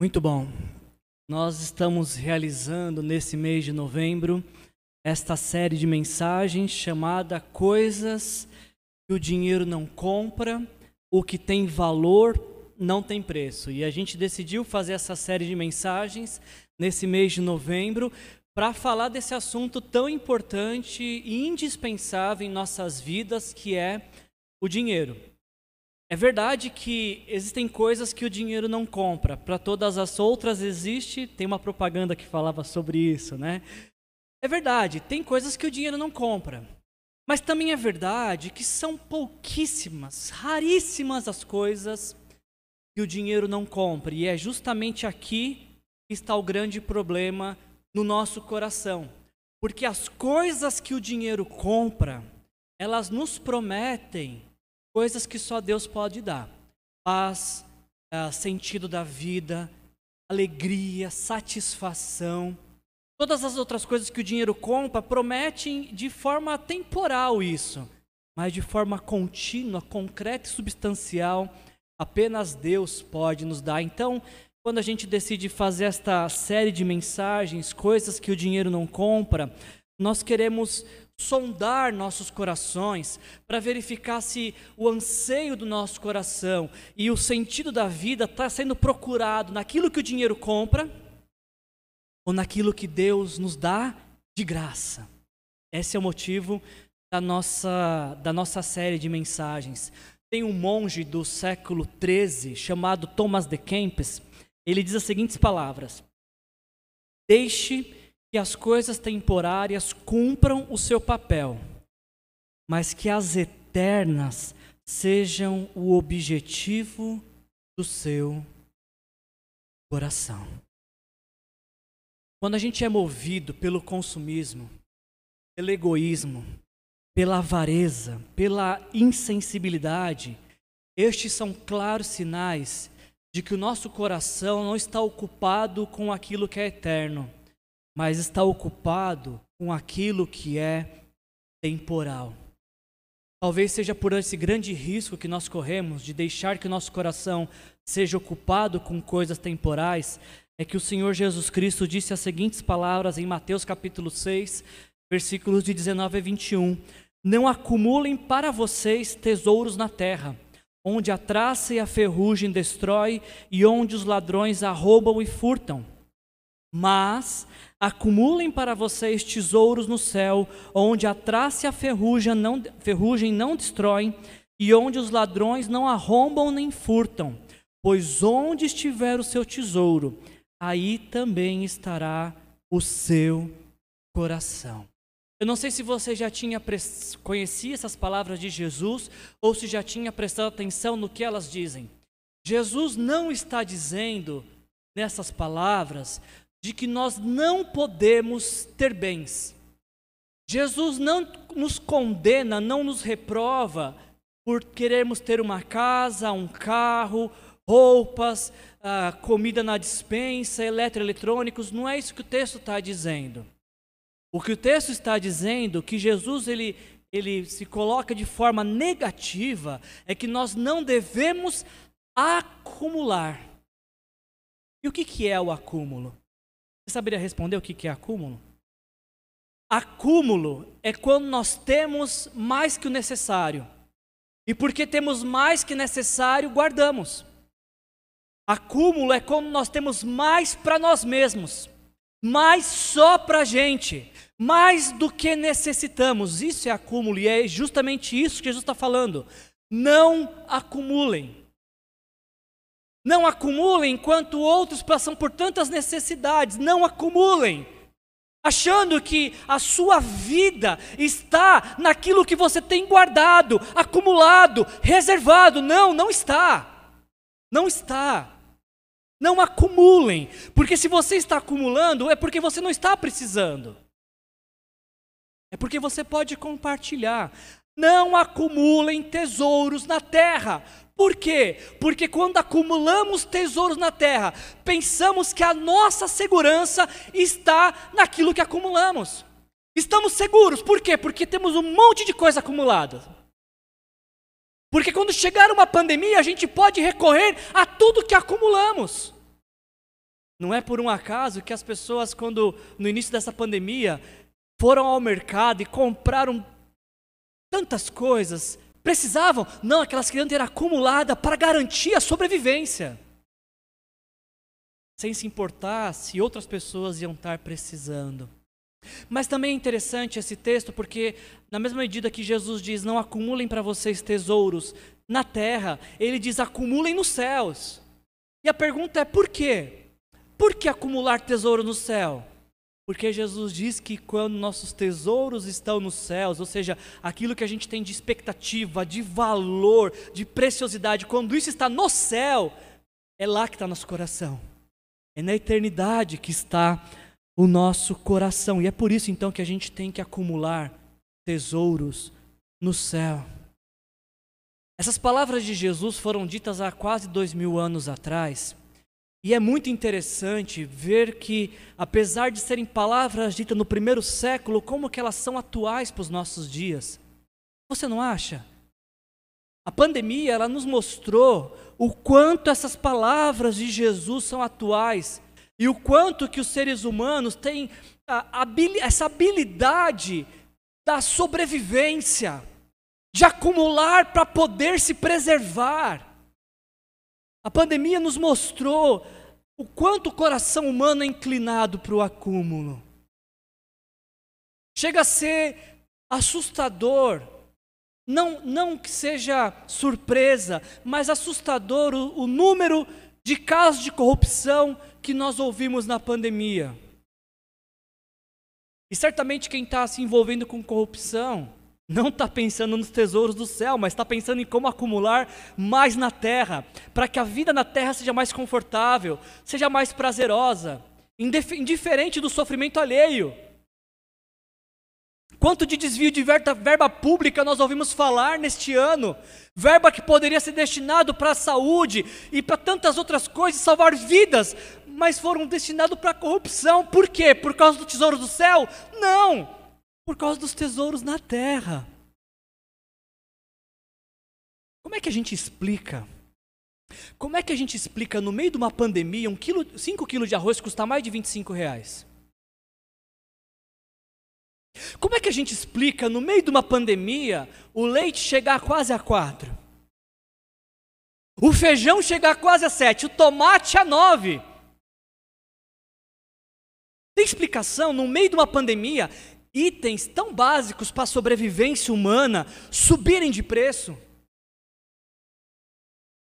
Muito bom. Nós estamos realizando nesse mês de novembro esta série de mensagens chamada Coisas que o dinheiro não compra, o que tem valor não tem preço. E a gente decidiu fazer essa série de mensagens nesse mês de novembro para falar desse assunto tão importante e indispensável em nossas vidas, que é o dinheiro. É verdade que existem coisas que o dinheiro não compra. Para todas as outras existe, tem uma propaganda que falava sobre isso, né? É verdade, tem coisas que o dinheiro não compra. Mas também é verdade que são pouquíssimas, raríssimas as coisas que o dinheiro não compra. E é justamente aqui que está o grande problema no nosso coração. Porque as coisas que o dinheiro compra, elas nos prometem coisas que só Deus pode dar: paz, uh, sentido da vida, alegria, satisfação. Todas as outras coisas que o dinheiro compra prometem de forma temporal isso, mas de forma contínua, concreta e substancial, apenas Deus pode nos dar. Então, quando a gente decide fazer esta série de mensagens, coisas que o dinheiro não compra, nós queremos sondar nossos corações para verificar se o anseio do nosso coração e o sentido da vida está sendo procurado naquilo que o dinheiro compra ou naquilo que Deus nos dá de graça. Esse é o motivo da nossa, da nossa série de mensagens. Tem um monge do século XIII chamado Thomas de Kempis. Ele diz as seguintes palavras: Deixe que as coisas temporárias cumpram o seu papel, mas que as eternas sejam o objetivo do seu coração. Quando a gente é movido pelo consumismo, pelo egoísmo, pela avareza, pela insensibilidade, estes são claros sinais de que o nosso coração não está ocupado com aquilo que é eterno mas está ocupado com aquilo que é temporal. Talvez seja por esse grande risco que nós corremos de deixar que nosso coração seja ocupado com coisas temporais, é que o Senhor Jesus Cristo disse as seguintes palavras em Mateus capítulo 6, versículos de 19 a 21. Não acumulem para vocês tesouros na terra, onde a traça e a ferrugem destrói e onde os ladrões arrombam e furtam. Mas Acumulem para vocês tesouros no céu, onde a traça e a ferrugem não, ferrugem não destroem, e onde os ladrões não arrombam nem furtam. Pois onde estiver o seu tesouro, aí também estará o seu coração. Eu não sei se você já tinha conhecia essas palavras de Jesus ou se já tinha prestado atenção no que elas dizem. Jesus não está dizendo nessas palavras de que nós não podemos ter bens. Jesus não nos condena, não nos reprova por querermos ter uma casa, um carro, roupas, uh, comida na dispensa, eletroeletrônicos. Não é isso que o texto está dizendo. O que o texto está dizendo, que Jesus ele, ele se coloca de forma negativa, é que nós não devemos acumular. E o que, que é o acúmulo? Você saberia responder o que é acúmulo? Acúmulo é quando nós temos mais que o necessário. E porque temos mais que necessário, guardamos. Acúmulo é quando nós temos mais para nós mesmos, mais só para a gente, mais do que necessitamos. Isso é acúmulo e é justamente isso que Jesus está falando. Não acumulem. Não acumulem enquanto outros passam por tantas necessidades. Não acumulem. Achando que a sua vida está naquilo que você tem guardado, acumulado, reservado. Não, não está. Não está. Não acumulem, porque se você está acumulando, é porque você não está precisando. É porque você pode compartilhar. Não acumulem tesouros na terra, por quê? Porque quando acumulamos tesouros na terra, pensamos que a nossa segurança está naquilo que acumulamos. Estamos seguros, por quê? Porque temos um monte de coisa acumulada. Porque quando chegar uma pandemia, a gente pode recorrer a tudo que acumulamos. Não é por um acaso que as pessoas, quando no início dessa pandemia, foram ao mercado e compraram tantas coisas, precisavam, não, aquelas queriam ter acumulada para garantir a sobrevivência. Sem se importar se outras pessoas iam estar precisando. Mas também é interessante esse texto porque, na mesma medida que Jesus diz: Não acumulem para vocês tesouros na terra, ele diz: acumulem nos céus. E a pergunta é: por quê? Por que acumular tesouro no céu? Porque Jesus diz que quando nossos tesouros estão nos céus, ou seja, aquilo que a gente tem de expectativa, de valor, de preciosidade, quando isso está no céu, é lá que está nosso coração. É na eternidade que está o nosso coração. E é por isso então que a gente tem que acumular tesouros no céu. Essas palavras de Jesus foram ditas há quase dois mil anos atrás. E é muito interessante ver que, apesar de serem palavras ditas no primeiro século, como que elas são atuais para os nossos dias. Você não acha? A pandemia, ela nos mostrou o quanto essas palavras de Jesus são atuais e o quanto que os seres humanos têm essa habilidade da sobrevivência, de acumular para poder se preservar. A pandemia nos mostrou o quanto o coração humano é inclinado para o acúmulo. Chega a ser assustador, não, não que seja surpresa, mas assustador o, o número de casos de corrupção que nós ouvimos na pandemia. E certamente quem está se envolvendo com corrupção não está pensando nos tesouros do céu, mas está pensando em como acumular mais na terra, para que a vida na terra seja mais confortável, seja mais prazerosa, indiferente do sofrimento alheio. Quanto de desvio de verba pública nós ouvimos falar neste ano? Verba que poderia ser destinado para a saúde e para tantas outras coisas, salvar vidas, mas foram destinados para a corrupção. Por quê? Por causa do tesouro do céu? Não! Por causa dos tesouros na terra. Como é que a gente explica? Como é que a gente explica no meio de uma pandemia um quilo, 5 quilos de arroz custar mais de 25 reais? Como é que a gente explica no meio de uma pandemia o leite chegar quase a 4? O feijão chegar quase a 7, o tomate a 9. Tem explicação no meio de uma pandemia itens tão básicos para a sobrevivência humana subirem de preço.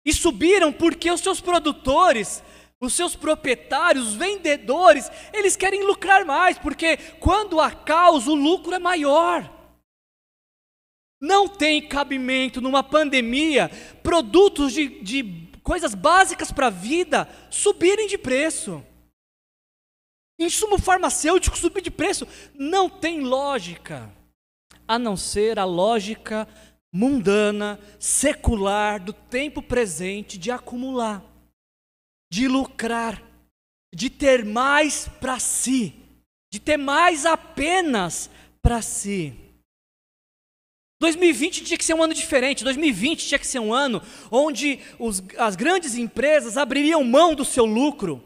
E subiram porque os seus produtores, os seus proprietários, os vendedores, eles querem lucrar mais, porque quando há caos, o lucro é maior. Não tem cabimento numa pandemia produtos de, de coisas básicas para a vida subirem de preço. Insumo farmacêutico subir de preço não tem lógica, a não ser a lógica mundana, secular do tempo presente de acumular, de lucrar, de ter mais para si, de ter mais apenas para si. 2020 tinha que ser um ano diferente. 2020 tinha que ser um ano onde os, as grandes empresas abririam mão do seu lucro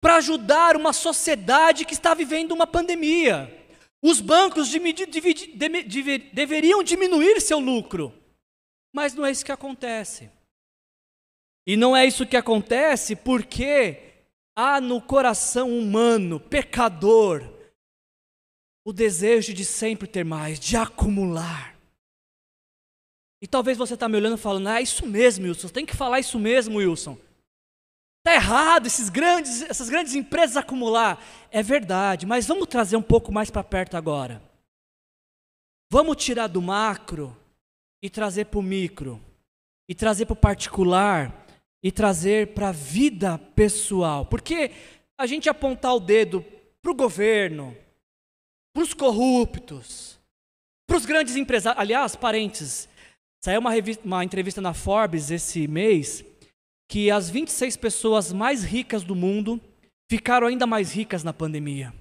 para ajudar uma sociedade que está vivendo uma pandemia. Os bancos deveriam diminuir seu lucro, mas não é isso que acontece. E não é isso que acontece porque há no coração humano, pecador, o desejo de sempre ter mais, de acumular. E talvez você está me olhando e falando, ah, é isso mesmo, Wilson, tem que falar isso mesmo, Wilson. Está errado esses grandes, essas grandes empresas acumular. É verdade, mas vamos trazer um pouco mais para perto agora. Vamos tirar do macro e trazer para o micro, e trazer para o particular, e trazer para a vida pessoal. Porque a gente apontar o dedo para o governo, para os corruptos, para os grandes empresários. Aliás, parênteses, saiu uma, revista, uma entrevista na Forbes esse mês que as 26 pessoas mais ricas do mundo ficaram ainda mais ricas na pandemia.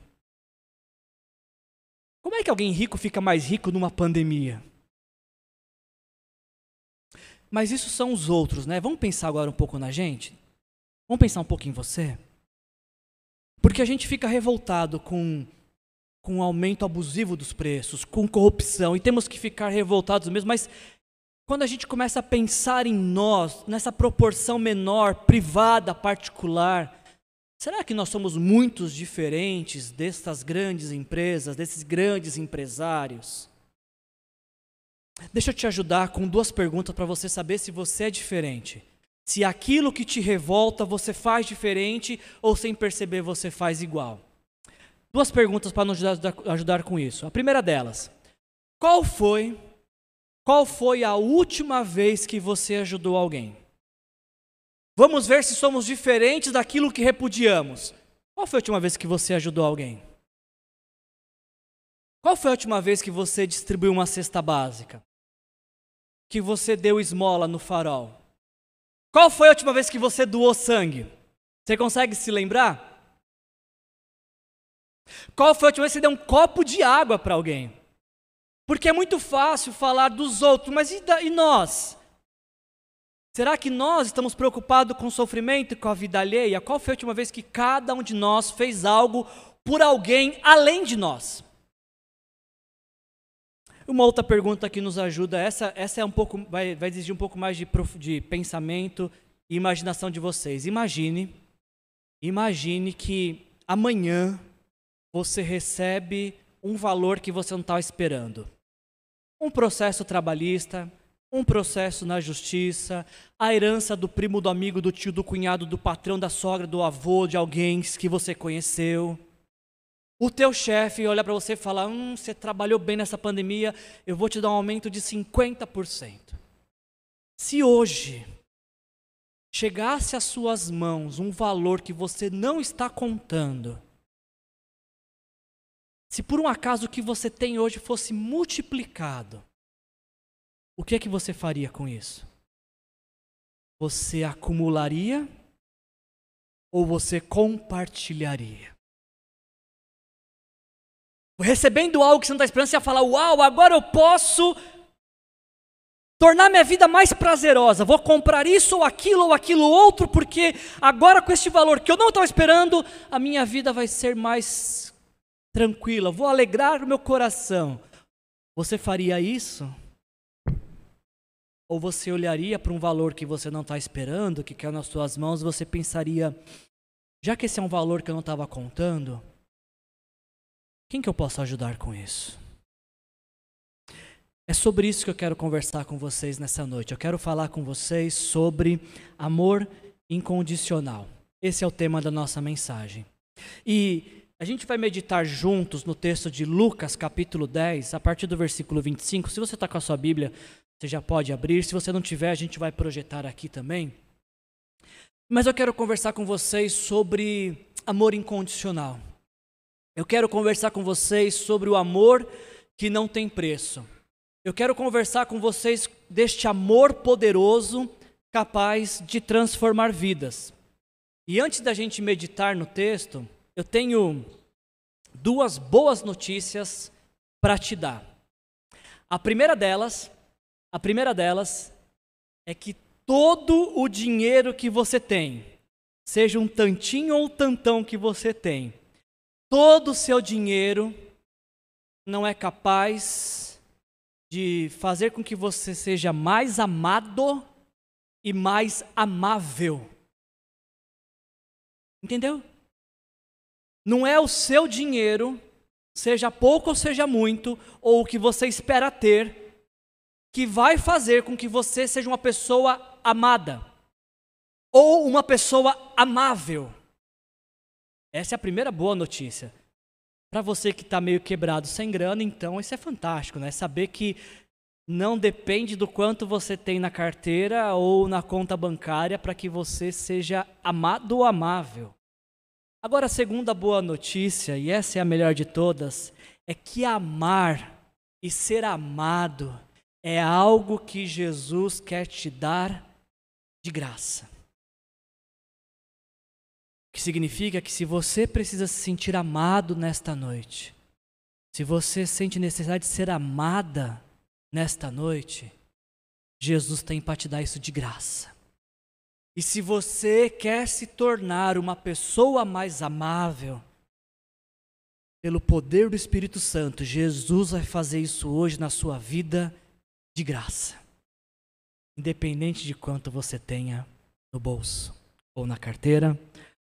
Como é que alguém rico fica mais rico numa pandemia? Mas isso são os outros, né? Vamos pensar agora um pouco na gente? Vamos pensar um pouco em você? Porque a gente fica revoltado com com o aumento abusivo dos preços, com corrupção, e temos que ficar revoltados mesmo, mas quando a gente começa a pensar em nós, nessa proporção menor, privada, particular, será que nós somos muitos diferentes dessas grandes empresas, desses grandes empresários? Deixa eu te ajudar com duas perguntas para você saber se você é diferente. Se aquilo que te revolta você faz diferente ou sem perceber você faz igual. Duas perguntas para nos ajudar, ajudar com isso. A primeira delas: qual foi qual foi a última vez que você ajudou alguém? Vamos ver se somos diferentes daquilo que repudiamos. Qual foi a última vez que você ajudou alguém? Qual foi a última vez que você distribuiu uma cesta básica? Que você deu esmola no farol? Qual foi a última vez que você doou sangue? Você consegue se lembrar? Qual foi a última vez que você deu um copo de água para alguém? Porque é muito fácil falar dos outros, mas e, da, e nós? Será que nós estamos preocupados com o sofrimento e com a vida alheia? Qual foi a última vez que cada um de nós fez algo por alguém além de nós? Uma outra pergunta que nos ajuda, essa, essa é um pouco, vai, vai exigir um pouco mais de, de pensamento e imaginação de vocês. Imagine, imagine que amanhã você recebe um valor que você não estava esperando. Um processo trabalhista, um processo na justiça, a herança do primo, do amigo, do tio, do cunhado, do patrão, da sogra, do avô, de alguém que você conheceu. O teu chefe olha para você e fala: hum, você trabalhou bem nessa pandemia, eu vou te dar um aumento de 50%. Se hoje chegasse às suas mãos um valor que você não está contando, se por um acaso o que você tem hoje fosse multiplicado, o que é que você faria com isso? Você acumularia ou você compartilharia? Recebendo algo que você não está esperando, você ia falar: Uau, agora eu posso tornar minha vida mais prazerosa. Vou comprar isso ou aquilo ou aquilo outro, porque agora com este valor que eu não estava esperando, a minha vida vai ser mais tranquila, vou alegrar o meu coração. Você faria isso? Ou você olharia para um valor que você não está esperando, que caiu nas suas mãos, você pensaria: já que esse é um valor que eu não estava contando, quem que eu posso ajudar com isso? É sobre isso que eu quero conversar com vocês nessa noite. Eu quero falar com vocês sobre amor incondicional. Esse é o tema da nossa mensagem. E a gente vai meditar juntos no texto de Lucas, capítulo 10, a partir do versículo 25. Se você está com a sua Bíblia, você já pode abrir. Se você não tiver, a gente vai projetar aqui também. Mas eu quero conversar com vocês sobre amor incondicional. Eu quero conversar com vocês sobre o amor que não tem preço. Eu quero conversar com vocês deste amor poderoso capaz de transformar vidas. E antes da gente meditar no texto, eu tenho duas boas notícias para te dar. A primeira delas, a primeira delas é que todo o dinheiro que você tem, seja um tantinho ou um tantão que você tem, todo o seu dinheiro não é capaz de fazer com que você seja mais amado e mais amável. Entendeu? Não é o seu dinheiro, seja pouco ou seja muito, ou o que você espera ter, que vai fazer com que você seja uma pessoa amada ou uma pessoa amável. Essa é a primeira boa notícia. Para você que está meio quebrado sem grana, então isso é fantástico, né? Saber que não depende do quanto você tem na carteira ou na conta bancária para que você seja amado ou amável. Agora, a segunda boa notícia, e essa é a melhor de todas, é que amar e ser amado é algo que Jesus quer te dar de graça. O que significa que se você precisa se sentir amado nesta noite, se você sente necessidade de ser amada nesta noite, Jesus tem para te dar isso de graça. E se você quer se tornar uma pessoa mais amável, pelo poder do Espírito Santo, Jesus vai fazer isso hoje na sua vida de graça. Independente de quanto você tenha no bolso, ou na carteira,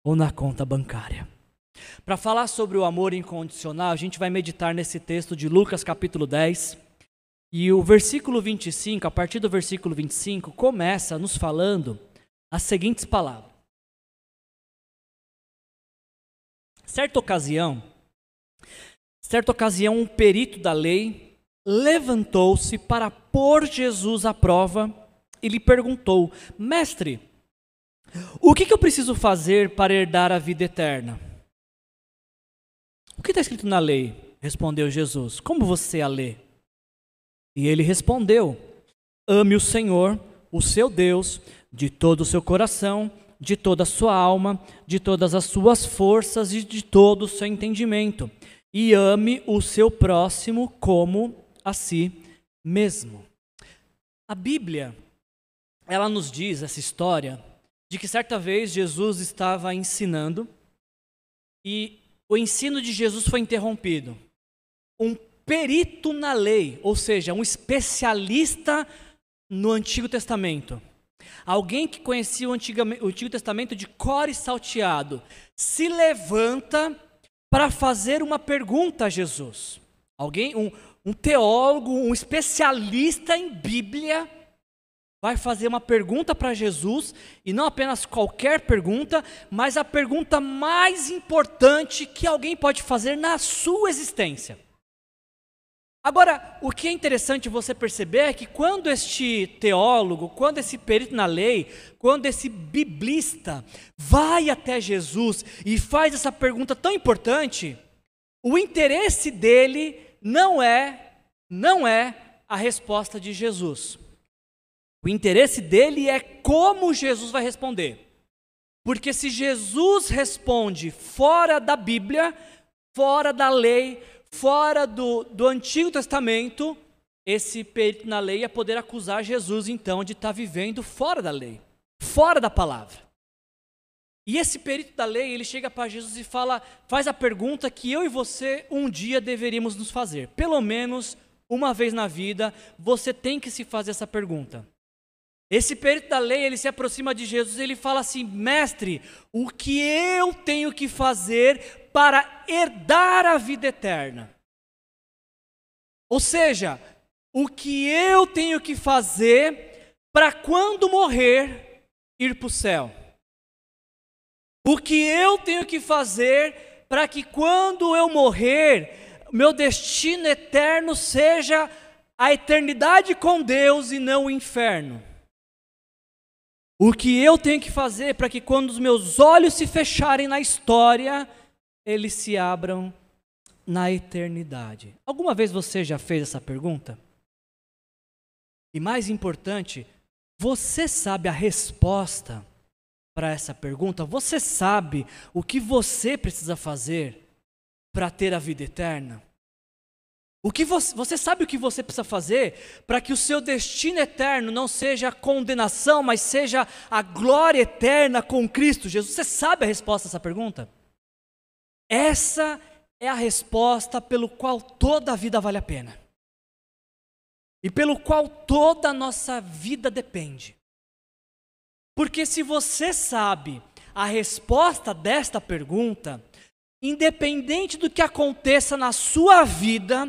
ou na conta bancária. Para falar sobre o amor incondicional, a gente vai meditar nesse texto de Lucas capítulo 10. E o versículo 25, a partir do versículo 25, começa nos falando as seguintes palavras. Certa ocasião, certa ocasião, um perito da lei levantou-se para pôr Jesus à prova e lhe perguntou: Mestre, o que, que eu preciso fazer para herdar a vida eterna? O que está escrito na lei? Respondeu Jesus. Como você a lê? E ele respondeu: Ame o Senhor, o seu Deus, de todo o seu coração, de toda a sua alma, de todas as suas forças e de todo o seu entendimento. E ame o seu próximo como a si mesmo. A Bíblia, ela nos diz essa história de que certa vez Jesus estava ensinando e o ensino de Jesus foi interrompido. Um perito na lei, ou seja, um especialista no Antigo Testamento, alguém que conhecia o Antigo, Testamento de cor e salteado, se levanta para fazer uma pergunta a Jesus. Alguém, um, um teólogo, um especialista em Bíblia, vai fazer uma pergunta para Jesus, e não apenas qualquer pergunta, mas a pergunta mais importante que alguém pode fazer na sua existência. Agora, o que é interessante você perceber é que quando este teólogo, quando esse perito na lei, quando esse biblista vai até Jesus e faz essa pergunta tão importante, o interesse dele não é, não é a resposta de Jesus. O interesse dele é como Jesus vai responder. Porque se Jesus responde fora da Bíblia, fora da lei, fora do, do Antigo Testamento, esse perito na lei ia poder acusar Jesus então de estar tá vivendo fora da lei, fora da palavra. E esse perito da lei, ele chega para Jesus e fala, faz a pergunta que eu e você um dia deveríamos nos fazer. Pelo menos uma vez na vida, você tem que se fazer essa pergunta. Esse perito da lei, ele se aproxima de Jesus e ele fala assim: Mestre, o que eu tenho que fazer para herdar a vida eterna? Ou seja, o que eu tenho que fazer para quando morrer ir para o céu? O que eu tenho que fazer para que quando eu morrer, meu destino eterno seja a eternidade com Deus e não o inferno? O que eu tenho que fazer para que quando os meus olhos se fecharem na história, eles se abram na eternidade? Alguma vez você já fez essa pergunta? E mais importante, você sabe a resposta para essa pergunta? Você sabe o que você precisa fazer para ter a vida eterna? O que você, você sabe o que você precisa fazer para que o seu destino eterno não seja a condenação, mas seja a glória eterna com Cristo Jesus? Você sabe a resposta a essa pergunta? Essa é a resposta pelo qual toda a vida vale a pena. E pelo qual toda a nossa vida depende. Porque se você sabe a resposta desta pergunta, independente do que aconteça na sua vida,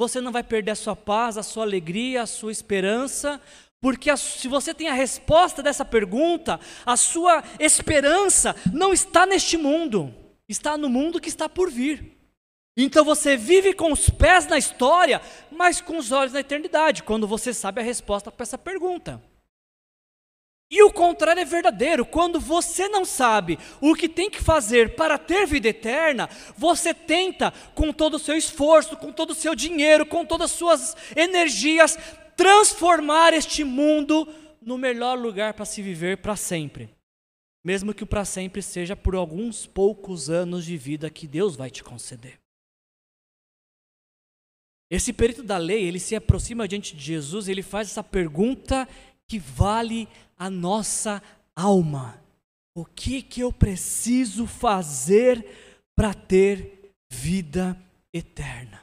você não vai perder a sua paz, a sua alegria, a sua esperança, porque a, se você tem a resposta dessa pergunta, a sua esperança não está neste mundo, está no mundo que está por vir. Então você vive com os pés na história, mas com os olhos na eternidade, quando você sabe a resposta para essa pergunta. E o contrário é verdadeiro. Quando você não sabe o que tem que fazer para ter vida eterna, você tenta, com todo o seu esforço, com todo o seu dinheiro, com todas as suas energias, transformar este mundo no melhor lugar para se viver para sempre. Mesmo que o para sempre seja por alguns poucos anos de vida que Deus vai te conceder. Esse perito da lei, ele se aproxima diante de Jesus, ele faz essa pergunta que vale a nossa alma. O que que eu preciso fazer para ter vida eterna?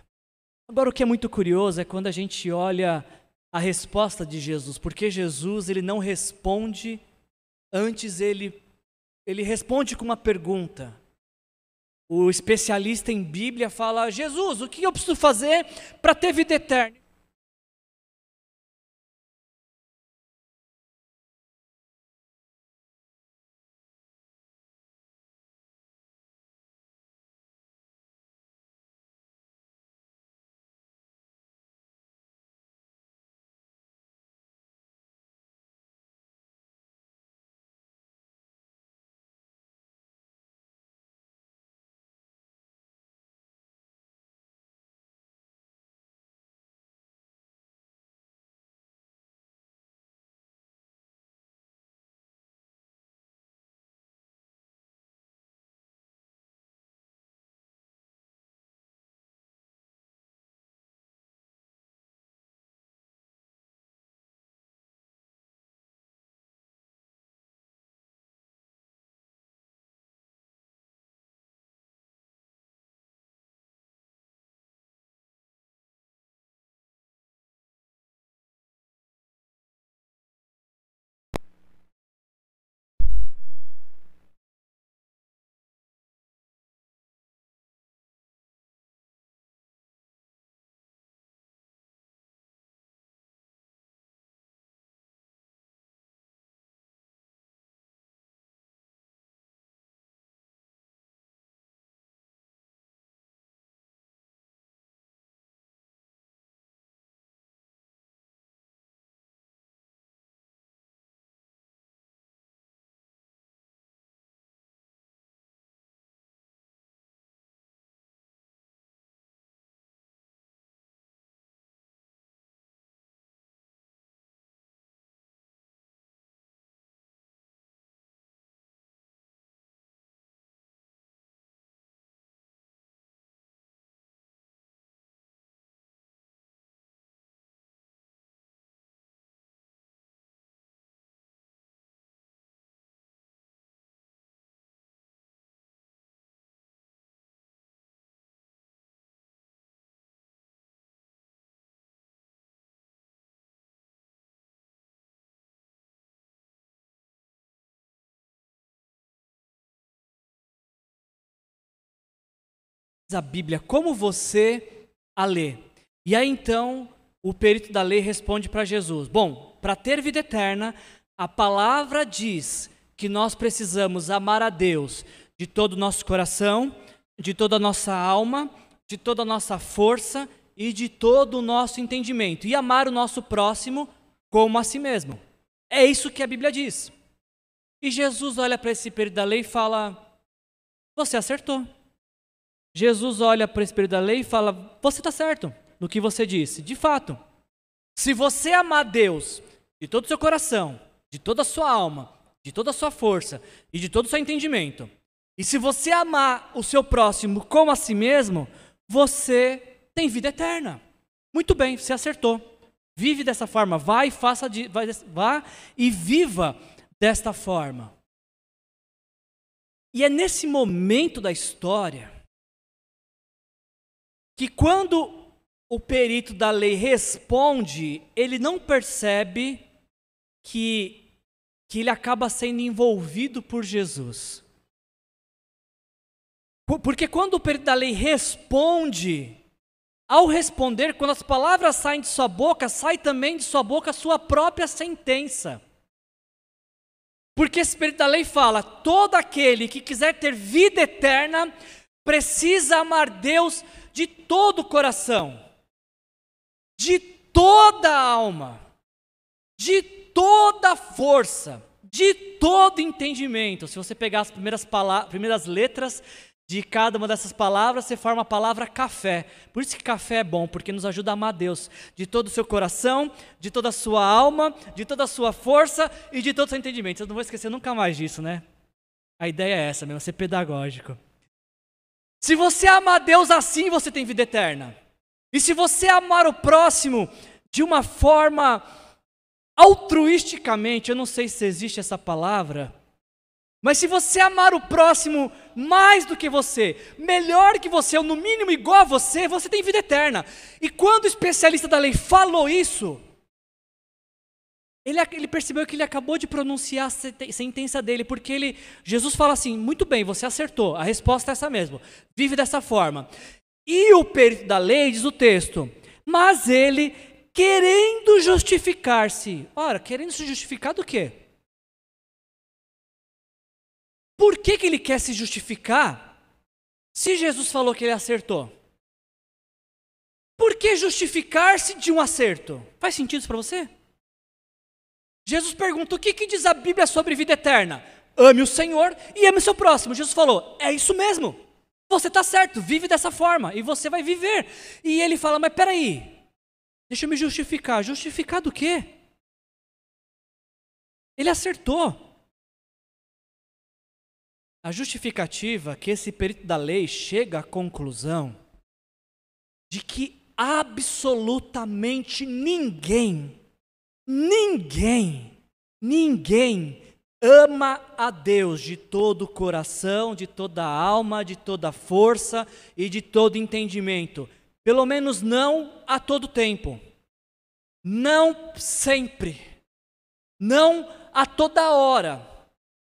Agora o que é muito curioso é quando a gente olha a resposta de Jesus, porque Jesus ele não responde antes ele ele responde com uma pergunta. O especialista em Bíblia fala: Jesus, o que eu preciso fazer para ter vida eterna? A Bíblia como você a lê. E aí então o perito da lei responde para Jesus: Bom, para ter vida eterna, a palavra diz que nós precisamos amar a Deus de todo o nosso coração, de toda a nossa alma, de toda a nossa força e de todo o nosso entendimento, e amar o nosso próximo como a si mesmo. É isso que a Bíblia diz. E Jesus olha para esse perito da lei e fala: Você acertou. Jesus olha para o espírito da lei e fala: Você está certo no que você disse. De fato, se você amar Deus de todo o seu coração, de toda a sua alma, de toda a sua força e de todo o seu entendimento, e se você amar o seu próximo como a si mesmo, você tem vida eterna. Muito bem, você acertou. Vive dessa forma, vá e faça, de, vá, vá e viva desta forma. E é nesse momento da história que quando o perito da lei responde, ele não percebe que, que ele acaba sendo envolvido por Jesus. Porque quando o perito da lei responde, ao responder, quando as palavras saem de sua boca, sai também de sua boca a sua própria sentença. Porque esse perito da lei fala: todo aquele que quiser ter vida eterna precisa amar Deus de todo o coração, de toda a alma, de toda a força, de todo entendimento. Se você pegar as primeiras, primeiras letras de cada uma dessas palavras, você forma a palavra café. Por isso que café é bom, porque nos ajuda a amar Deus de todo o seu coração, de toda a sua alma, de toda a sua força e de todo o seu entendimento. Eu não vou esquecer nunca mais disso, né? A ideia é essa mesmo, ser pedagógico. Se você amar Deus assim, você tem vida eterna. E se você amar o próximo de uma forma altruisticamente, eu não sei se existe essa palavra, mas se você amar o próximo mais do que você, melhor que você, ou no mínimo igual a você, você tem vida eterna. E quando o especialista da lei falou isso, ele, ele, percebeu que ele acabou de pronunciar a sentença dele, porque ele, Jesus fala assim: muito bem, você acertou, a resposta é essa mesmo, vive dessa forma. E o perito da lei diz o texto, mas ele querendo justificar-se. Ora, querendo se justificar do quê? Por que, que ele quer se justificar se Jesus falou que ele acertou? Por que justificar-se de um acerto? Faz sentido isso para você? Jesus pergunta: o que, que diz a Bíblia sobre vida eterna? Ame o Senhor e ame o seu próximo. Jesus falou: é isso mesmo. Você está certo, vive dessa forma e você vai viver. E ele fala: mas peraí, Deixa eu me justificar. Justificar do quê? Ele acertou. A justificativa que esse perito da lei chega à conclusão de que absolutamente ninguém, ninguém, ninguém ama a Deus de todo o coração, de toda a alma, de toda a força e de todo entendimento. Pelo menos não a todo tempo. Não sempre. Não a toda hora.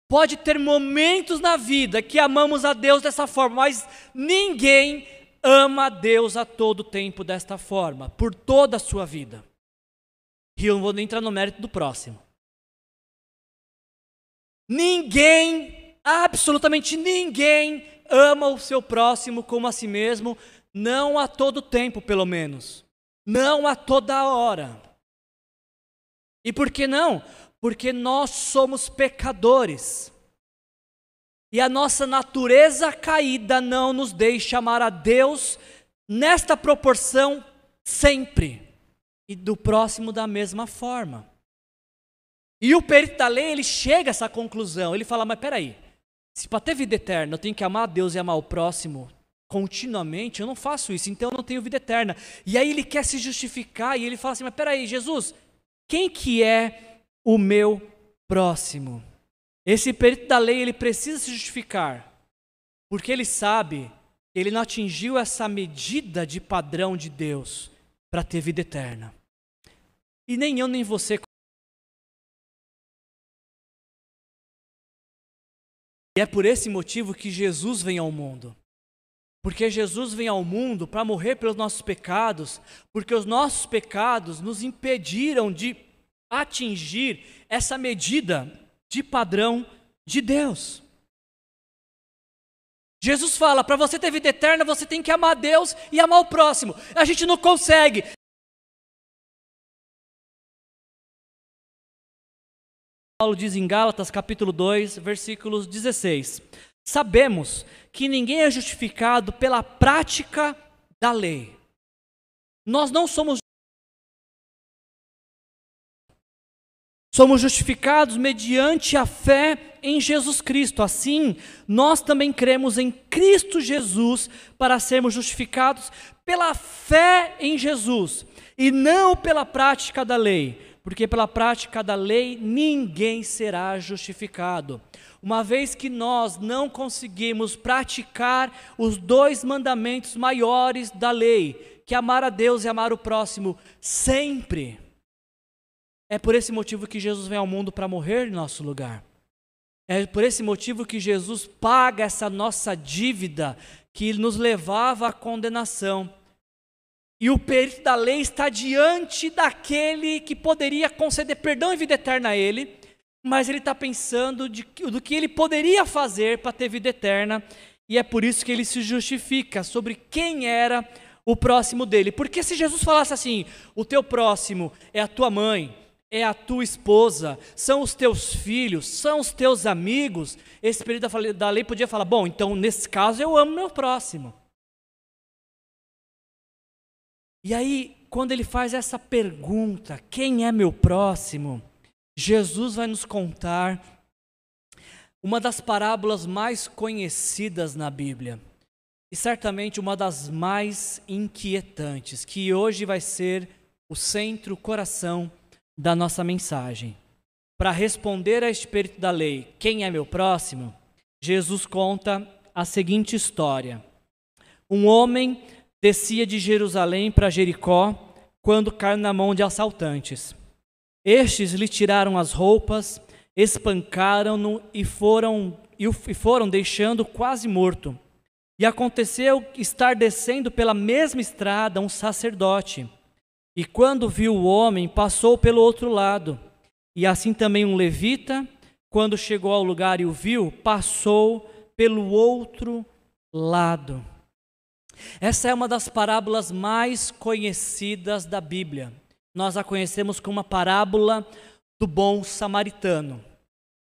Pode ter momentos na vida que amamos a Deus dessa forma, mas ninguém ama a Deus a todo tempo desta forma, por toda a sua vida. E eu não vou nem entrar no mérito do próximo. Ninguém, absolutamente ninguém, ama o seu próximo como a si mesmo, não a todo tempo, pelo menos. Não a toda hora. E por que não? Porque nós somos pecadores. E a nossa natureza caída não nos deixa amar a Deus nesta proporção sempre. E do próximo da mesma forma. E o perito da lei, ele chega a essa conclusão. Ele fala, mas peraí, se para ter vida eterna eu tenho que amar a Deus e amar o próximo continuamente, eu não faço isso, então eu não tenho vida eterna. E aí ele quer se justificar e ele fala assim: Mas peraí, Jesus, quem que é o meu próximo? Esse perito da lei ele precisa se justificar, porque ele sabe que ele não atingiu essa medida de padrão de Deus para ter vida eterna. E nem eu nem você. E é por esse motivo que Jesus vem ao mundo. Porque Jesus vem ao mundo para morrer pelos nossos pecados, porque os nossos pecados nos impediram de atingir essa medida de padrão de Deus. Jesus fala: para você ter vida eterna, você tem que amar Deus e amar o próximo. A gente não consegue. Paulo diz em Gálatas capítulo 2, versículos 16: Sabemos que ninguém é justificado pela prática da lei. Nós não somos Somos justificados mediante a fé em Jesus Cristo. Assim, nós também cremos em Cristo Jesus para sermos justificados pela fé em Jesus e não pela prática da lei, porque pela prática da lei ninguém será justificado uma vez que nós não conseguimos praticar os dois mandamentos maiores da lei, que é amar a Deus e amar o próximo sempre. É por esse motivo que Jesus vem ao mundo para morrer em nosso lugar. É por esse motivo que Jesus paga essa nossa dívida que nos levava à condenação. E o perito da lei está diante daquele que poderia conceder perdão e vida eterna a ele, mas ele está pensando de, do que ele poderia fazer para ter vida eterna, e é por isso que ele se justifica sobre quem era o próximo dele. Porque se Jesus falasse assim: o teu próximo é a tua mãe, é a tua esposa, são os teus filhos, são os teus amigos, esse período da lei podia falar: bom, então nesse caso eu amo meu próximo. E aí, quando ele faz essa pergunta: quem é meu próximo? Jesus vai nos contar uma das parábolas mais conhecidas na Bíblia e certamente uma das mais inquietantes, que hoje vai ser o centro, o coração da nossa mensagem. Para responder a espírito da lei, quem é meu próximo? Jesus conta a seguinte história: Um homem descia de Jerusalém para Jericó quando caiu na mão de assaltantes. Estes lhe tiraram as roupas, espancaram-no e foram, e foram deixando quase morto. E aconteceu estar descendo pela mesma estrada um sacerdote. E quando viu o homem, passou pelo outro lado. E assim também um levita, quando chegou ao lugar e o viu, passou pelo outro lado. Essa é uma das parábolas mais conhecidas da Bíblia. Nós a conhecemos como a parábola do bom samaritano.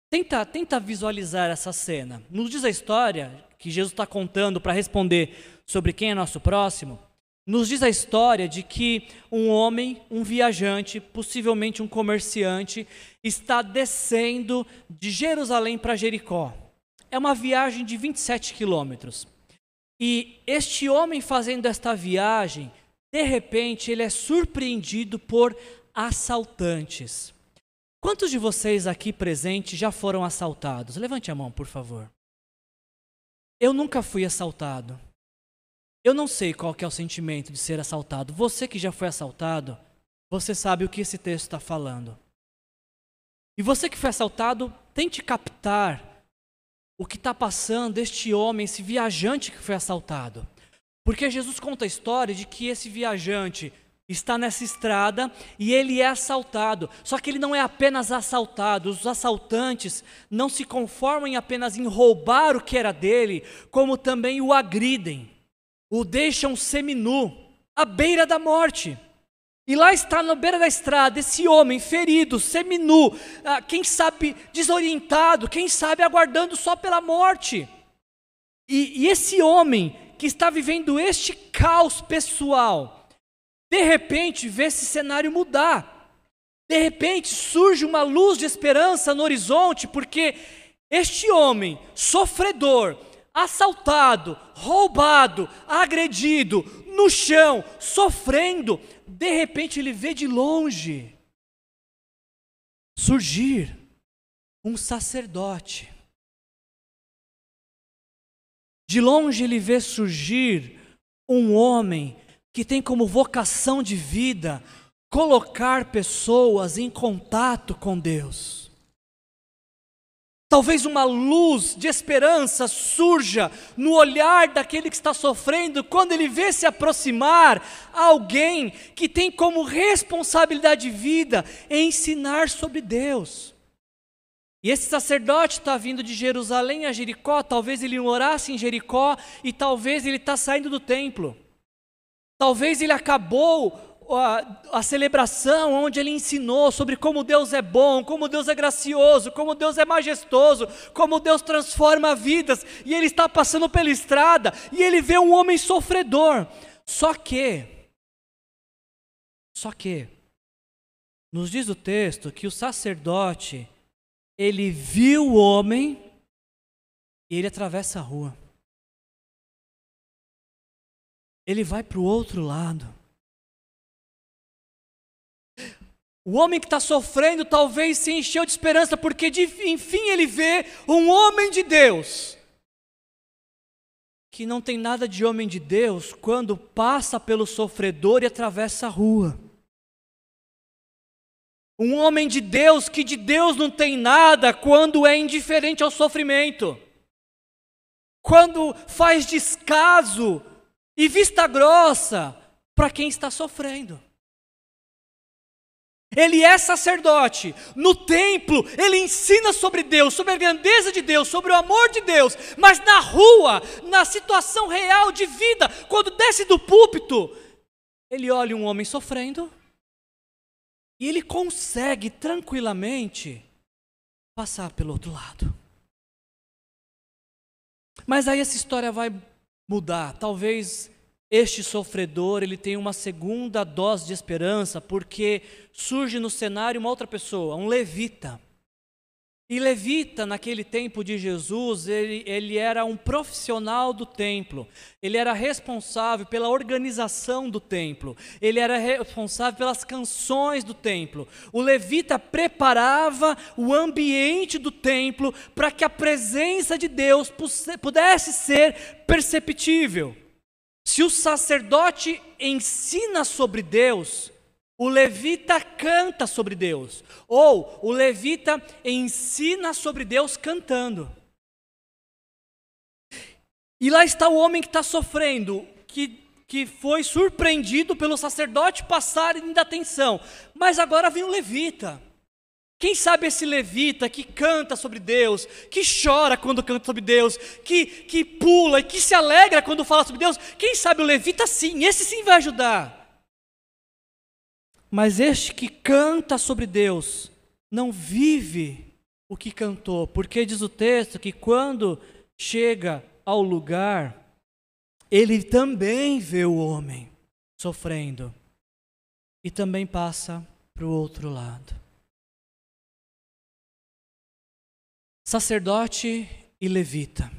Tenta, tenta visualizar essa cena. Nos diz a história que Jesus está contando para responder sobre quem é nosso próximo. Nos diz a história de que um homem, um viajante, possivelmente um comerciante, está descendo de Jerusalém para Jericó. É uma viagem de 27 quilômetros. E este homem fazendo esta viagem, de repente ele é surpreendido por assaltantes. Quantos de vocês aqui presentes já foram assaltados? Levante a mão, por favor. Eu nunca fui assaltado. Eu não sei qual é o sentimento de ser assaltado. Você que já foi assaltado, você sabe o que esse texto está falando. E você que foi assaltado, tente captar o que está passando este homem, esse viajante que foi assaltado. Porque Jesus conta a história de que esse viajante está nessa estrada e ele é assaltado. Só que ele não é apenas assaltado, os assaltantes não se conformam em apenas em roubar o que era dele, como também o agridem, o deixam seminu, à beira da morte. E lá está, na beira da estrada, esse homem ferido, seminu, ah, quem sabe desorientado, quem sabe aguardando só pela morte. E, e esse homem que está vivendo este caos pessoal, de repente vê esse cenário mudar. De repente surge uma luz de esperança no horizonte, porque este homem sofredor, assaltado, roubado, agredido, no chão, sofrendo, de repente ele vê de longe surgir um sacerdote. De longe ele vê surgir um homem que tem como vocação de vida colocar pessoas em contato com Deus. Talvez uma luz de esperança surja no olhar daquele que está sofrendo quando ele vê se aproximar alguém que tem como responsabilidade de vida ensinar sobre Deus. E esse sacerdote está vindo de Jerusalém a Jericó, talvez ele orasse em Jericó e talvez ele está saindo do templo. Talvez ele acabou a, a celebração onde ele ensinou sobre como Deus é bom, como Deus é gracioso, como Deus é majestoso, como Deus transforma vidas, e ele está passando pela estrada e ele vê um homem sofredor. Só que, só que, nos diz o texto que o sacerdote, ele viu o homem e ele atravessa a rua. Ele vai para o outro lado. O homem que está sofrendo talvez se encheu de esperança, porque de, enfim ele vê um homem de Deus. Que não tem nada de homem de Deus quando passa pelo sofredor e atravessa a rua. Um homem de Deus que de Deus não tem nada quando é indiferente ao sofrimento. Quando faz descaso e vista grossa para quem está sofrendo. Ele é sacerdote. No templo, ele ensina sobre Deus, sobre a grandeza de Deus, sobre o amor de Deus. Mas na rua, na situação real de vida, quando desce do púlpito, ele olha um homem sofrendo e ele consegue tranquilamente passar pelo outro lado. Mas aí essa história vai mudar. Talvez este sofredor, ele tem uma segunda dose de esperança, porque surge no cenário uma outra pessoa, um levita. E levita, naquele tempo de Jesus, ele, ele era um profissional do templo, ele era responsável pela organização do templo, ele era responsável pelas canções do templo. O levita preparava o ambiente do templo para que a presença de Deus pudesse ser perceptível. Se o sacerdote ensina sobre Deus, o levita canta sobre Deus, ou o levita ensina sobre Deus cantando. E lá está o homem que está sofrendo, que, que foi surpreendido pelo sacerdote passar da atenção, mas agora vem o levita. Quem sabe esse levita que canta sobre Deus, que chora quando canta sobre Deus, que, que pula e que se alegra quando fala sobre Deus, quem sabe o levita sim, esse sim vai ajudar. Mas este que canta sobre Deus não vive o que cantou, porque diz o texto que quando chega ao lugar, ele também vê o homem sofrendo e também passa para o outro lado. Sacerdote e levita.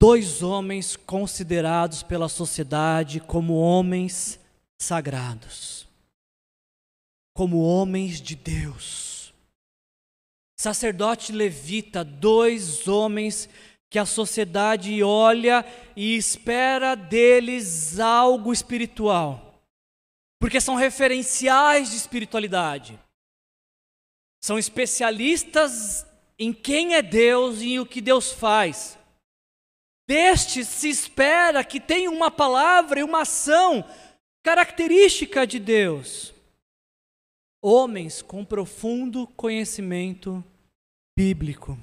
Dois homens considerados pela sociedade como homens sagrados, como homens de Deus. Sacerdote levita, dois homens que a sociedade olha e espera deles algo espiritual, porque são referenciais de espiritualidade, são especialistas em quem é Deus e o que Deus faz. Destes se espera que tenha uma palavra e uma ação Característica de Deus: homens com profundo conhecimento bíblico.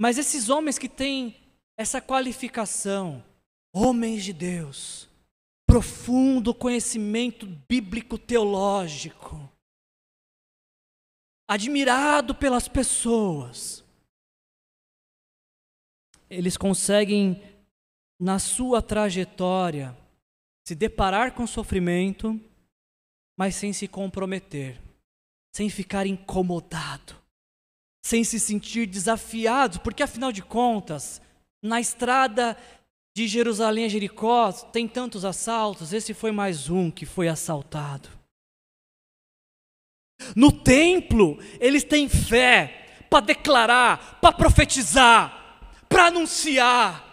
Mas esses homens que têm essa qualificação, homens de Deus, profundo conhecimento bíblico teológico, admirado pelas pessoas, eles conseguem, na sua trajetória, se deparar com sofrimento, mas sem se comprometer, sem ficar incomodado, sem se sentir desafiado, porque afinal de contas, na estrada de Jerusalém a Jericó tem tantos assaltos, esse foi mais um que foi assaltado. No templo, eles têm fé para declarar, para profetizar, para anunciar.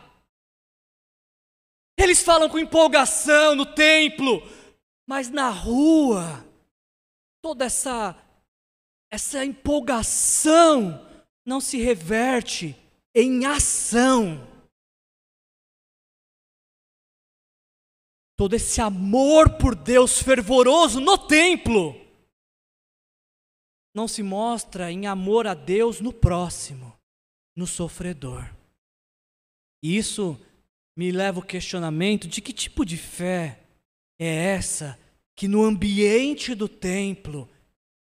Eles falam com empolgação no templo, mas na rua, toda essa essa empolgação não se reverte em ação. Todo esse amor por Deus fervoroso no templo não se mostra em amor a Deus no próximo, no sofredor. E isso me leva o questionamento de que tipo de fé é essa que no ambiente do templo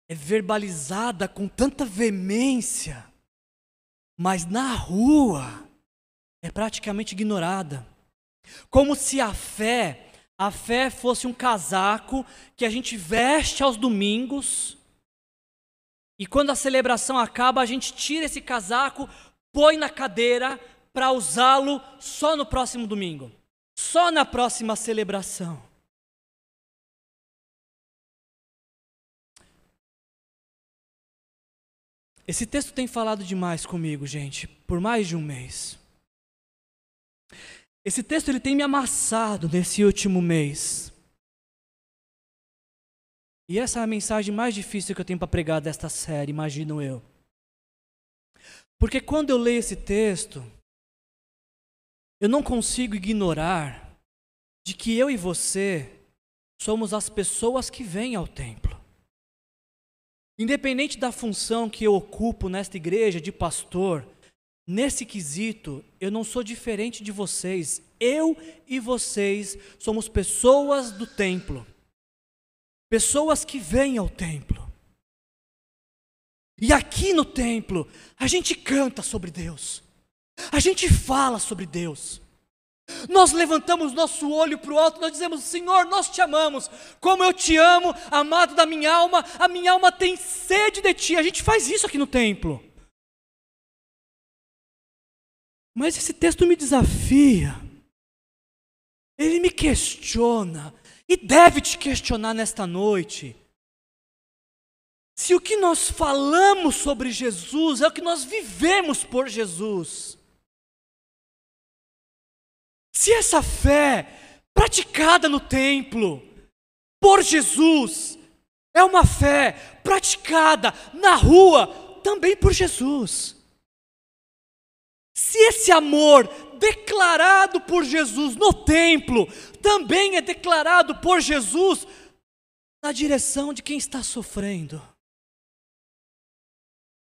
é verbalizada com tanta veemência, mas na rua é praticamente ignorada. Como se a fé, a fé fosse um casaco que a gente veste aos domingos, e quando a celebração acaba, a gente tira esse casaco, põe na cadeira, para usá-lo só no próximo domingo, só na próxima celebração. Esse texto tem falado demais comigo, gente, por mais de um mês. Esse texto ele tem me amassado nesse último mês. E essa é a mensagem mais difícil que eu tenho para pregar desta série, imagino eu. Porque quando eu leio esse texto, eu não consigo ignorar de que eu e você somos as pessoas que vêm ao templo. Independente da função que eu ocupo nesta igreja de pastor, nesse quesito eu não sou diferente de vocês. Eu e vocês somos pessoas do templo. Pessoas que vêm ao templo. E aqui no templo, a gente canta sobre Deus. A gente fala sobre Deus. Nós levantamos nosso olho para o alto, nós dizemos: Senhor, nós te amamos, como eu te amo, amado da minha alma, a minha alma tem sede de ti. A gente faz isso aqui no templo. Mas esse texto me desafia, ele me questiona, e deve te questionar nesta noite. Se o que nós falamos sobre Jesus é o que nós vivemos por Jesus. Se essa fé praticada no templo por Jesus é uma fé praticada na rua também por Jesus. Se esse amor declarado por Jesus no templo também é declarado por Jesus na direção de quem está sofrendo.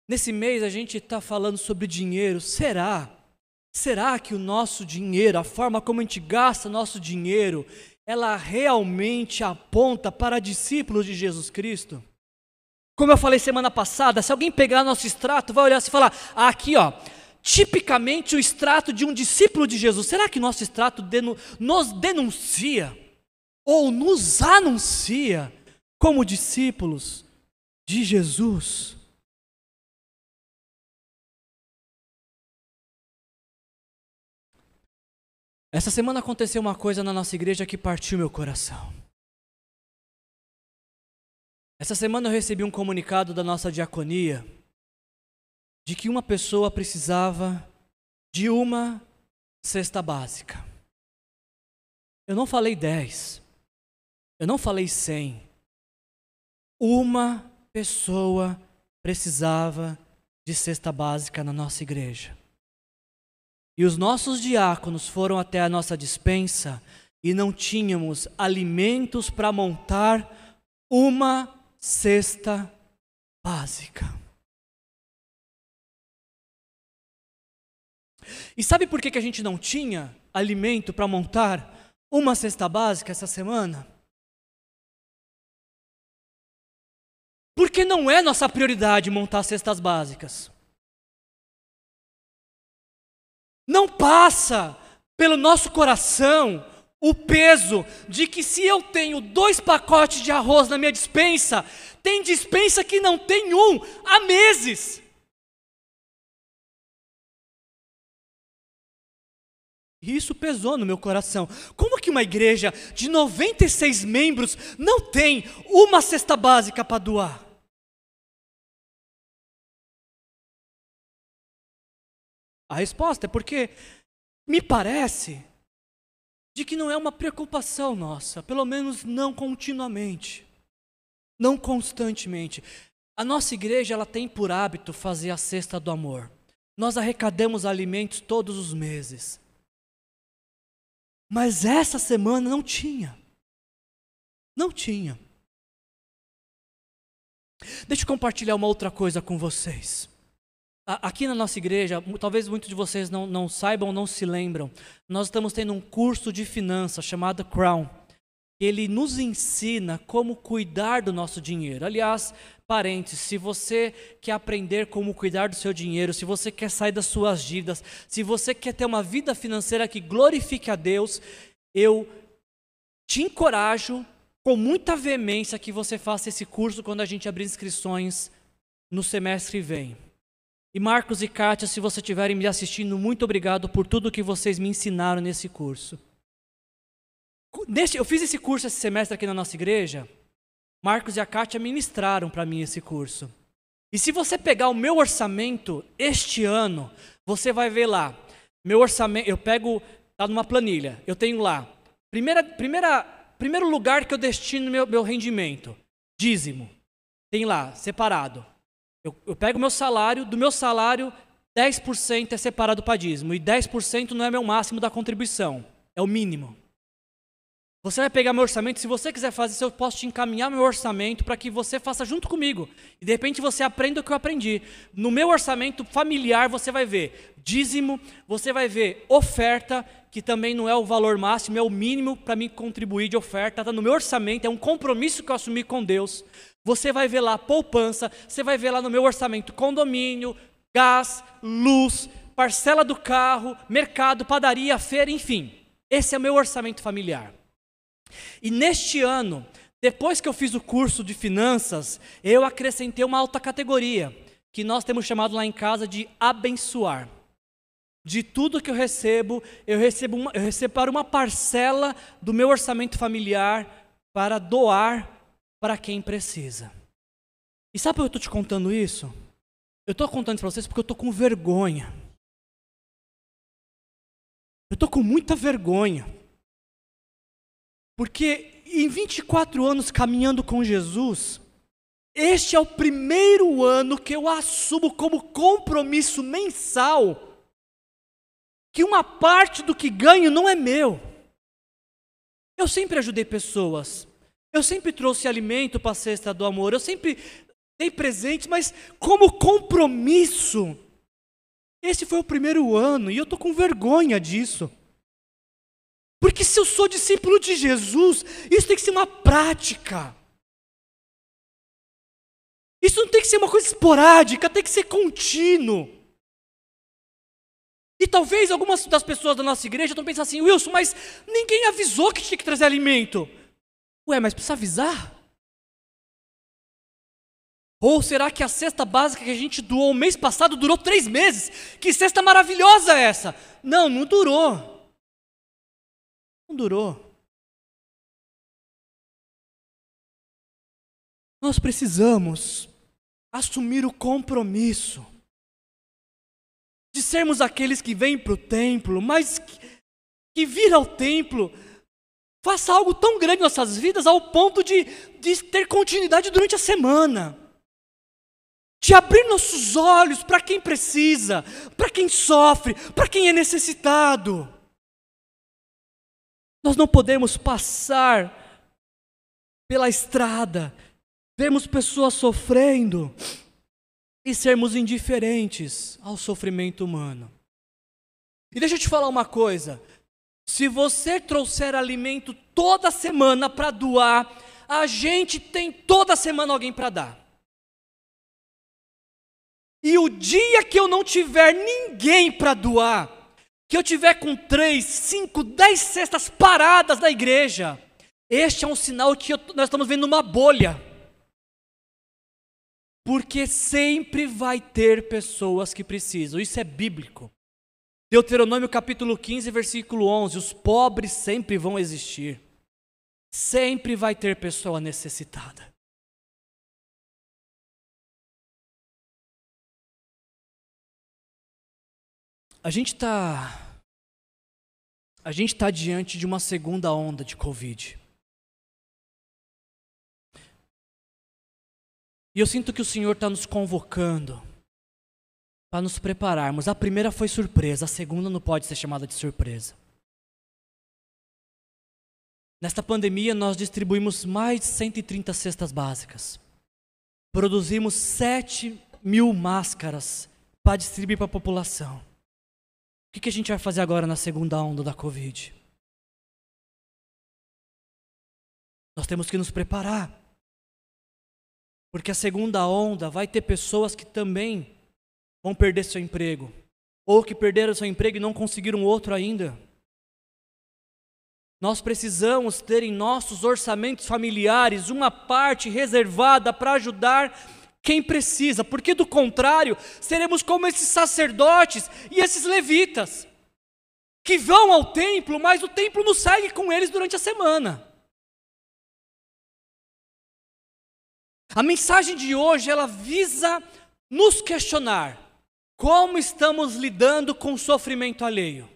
Nesse mês a gente está falando sobre dinheiro. Será? Será que o nosso dinheiro, a forma como a gente gasta nosso dinheiro, ela realmente aponta para discípulos de Jesus Cristo? Como eu falei semana passada, se alguém pegar nosso extrato, vai olhar e falar: ah, aqui ó, tipicamente o extrato de um discípulo de Jesus. Será que nosso extrato denu nos denuncia ou nos anuncia como discípulos de Jesus? Essa semana aconteceu uma coisa na nossa igreja que partiu meu coração. Essa semana eu recebi um comunicado da nossa diaconia de que uma pessoa precisava de uma cesta básica. Eu não falei dez, eu não falei cem. Uma pessoa precisava de cesta básica na nossa igreja. E os nossos diáconos foram até a nossa dispensa e não tínhamos alimentos para montar uma cesta básica. E sabe por que, que a gente não tinha alimento para montar uma cesta básica essa semana? Porque não é nossa prioridade montar cestas básicas. Não passa pelo nosso coração o peso de que se eu tenho dois pacotes de arroz na minha dispensa, tem dispensa que não tem um há meses. E isso pesou no meu coração. Como que uma igreja de 96 membros não tem uma cesta básica para doar? A resposta é porque me parece de que não é uma preocupação nossa, pelo menos não continuamente, não constantemente. A nossa igreja ela tem por hábito fazer a cesta do amor. Nós arrecadamos alimentos todos os meses. Mas essa semana não tinha. Não tinha. Deixa eu compartilhar uma outra coisa com vocês. Aqui na nossa igreja, talvez muitos de vocês não, não saibam, não se lembram, nós estamos tendo um curso de finanças chamado Crown. Ele nos ensina como cuidar do nosso dinheiro. Aliás, parentes, se você quer aprender como cuidar do seu dinheiro, se você quer sair das suas dívidas, se você quer ter uma vida financeira que glorifique a Deus, eu te encorajo com muita veemência que você faça esse curso quando a gente abrir inscrições no semestre que vem. E Marcos e Kátia, se vocês estiverem me assistindo, muito obrigado por tudo que vocês me ensinaram nesse curso. Eu fiz esse curso esse semestre aqui na nossa igreja. Marcos e a Kátia ministraram para mim esse curso. E se você pegar o meu orçamento este ano, você vai ver lá. Meu orçamento, eu pego, tá numa planilha, eu tenho lá. Primeira, primeira, primeiro lugar que eu destino meu, meu rendimento, dízimo. Tem lá, separado. Eu, eu pego meu salário, do meu salário, 10% é separado para dízimo. E 10% não é meu máximo da contribuição, é o mínimo. Você vai pegar meu orçamento, se você quiser fazer eu posso te encaminhar meu orçamento para que você faça junto comigo. E de repente você aprenda o que eu aprendi. No meu orçamento familiar você vai ver dízimo, você vai ver oferta, que também não é o valor máximo, é o mínimo para mim contribuir de oferta. Está no meu orçamento, é um compromisso que eu assumi com Deus. Você vai ver lá poupança, você vai ver lá no meu orçamento condomínio, gás, luz, parcela do carro, mercado, padaria, feira, enfim. Esse é o meu orçamento familiar. E neste ano, depois que eu fiz o curso de finanças, eu acrescentei uma alta categoria, que nós temos chamado lá em casa de abençoar. De tudo que eu recebo, eu recebo, uma, eu para uma parcela do meu orçamento familiar para doar para quem precisa. E sabe por que eu estou te contando isso? Eu estou contando para vocês porque eu estou com vergonha. Eu estou com muita vergonha. Porque em 24 anos caminhando com Jesus, este é o primeiro ano que eu assumo como compromisso mensal que uma parte do que ganho não é meu. Eu sempre ajudei pessoas. Eu sempre trouxe alimento para a cesta do amor. Eu sempre dei presentes, mas como compromisso. Esse foi o primeiro ano e eu estou com vergonha disso. Porque se eu sou discípulo de Jesus, isso tem que ser uma prática. Isso não tem que ser uma coisa esporádica, tem que ser contínuo. E talvez algumas das pessoas da nossa igreja estão pensando assim, Wilson, mas ninguém avisou que tinha que trazer alimento. Ué, mas precisa avisar? Ou será que a cesta básica que a gente doou o mês passado durou três meses? Que cesta maravilhosa é essa? Não, não durou. Não durou. Nós precisamos assumir o compromisso de sermos aqueles que vêm para o templo, mas que, que vir ao templo faça algo tão grande em nossas vidas ao ponto de, de ter continuidade durante a semana. De abrir nossos olhos para quem precisa, para quem sofre, para quem é necessitado. Nós não podemos passar pela estrada, vermos pessoas sofrendo e sermos indiferentes ao sofrimento humano. E deixa eu te falar uma coisa: se você trouxer alimento toda semana para doar, a gente tem toda semana alguém para dar. E o dia que eu não tiver ninguém para doar, que eu tiver com três, cinco, dez cestas paradas na igreja, este é um sinal que eu, nós estamos vendo uma bolha. Porque sempre vai ter pessoas que precisam, isso é bíblico. Deuteronômio capítulo 15, versículo 11: os pobres sempre vão existir, sempre vai ter pessoa necessitada. A gente está. A gente está diante de uma segunda onda de Covid. E eu sinto que o Senhor está nos convocando para nos prepararmos. A primeira foi surpresa, a segunda não pode ser chamada de surpresa. Nesta pandemia, nós distribuímos mais de 130 cestas básicas. Produzimos 7 mil máscaras para distribuir para a população. O que, que a gente vai fazer agora na segunda onda da Covid? Nós temos que nos preparar. Porque a segunda onda vai ter pessoas que também vão perder seu emprego, ou que perderam seu emprego e não conseguiram outro ainda. Nós precisamos ter em nossos orçamentos familiares uma parte reservada para ajudar quem precisa, porque do contrário, seremos como esses sacerdotes e esses levitas, que vão ao templo, mas o templo não segue com eles durante a semana. A mensagem de hoje ela visa nos questionar como estamos lidando com o sofrimento alheio.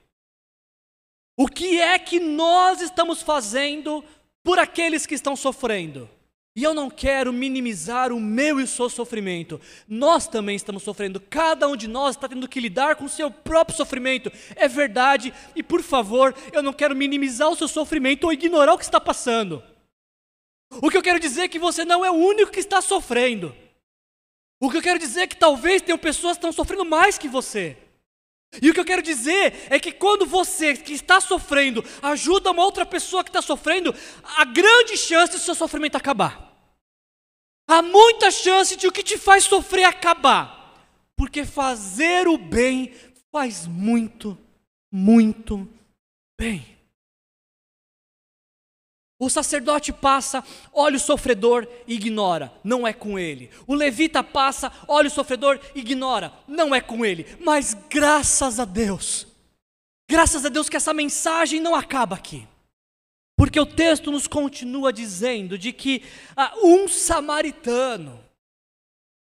O que é que nós estamos fazendo por aqueles que estão sofrendo? E eu não quero minimizar o meu e o seu sofrimento. Nós também estamos sofrendo. Cada um de nós está tendo que lidar com o seu próprio sofrimento. É verdade. E por favor, eu não quero minimizar o seu sofrimento ou ignorar o que está passando. O que eu quero dizer é que você não é o único que está sofrendo. O que eu quero dizer é que talvez tenham pessoas que estão sofrendo mais que você. E o que eu quero dizer é que quando você que está sofrendo ajuda uma outra pessoa que está sofrendo, há grande chance do seu sofrimento acabar. Há muita chance de o que te faz sofrer acabar. Porque fazer o bem faz muito, muito bem. O sacerdote passa, olha o sofredor e ignora, não é com ele. O levita passa, olha o sofredor e ignora, não é com ele. Mas graças a Deus, graças a Deus que essa mensagem não acaba aqui. Porque o texto nos continua dizendo de que ah, um samaritano,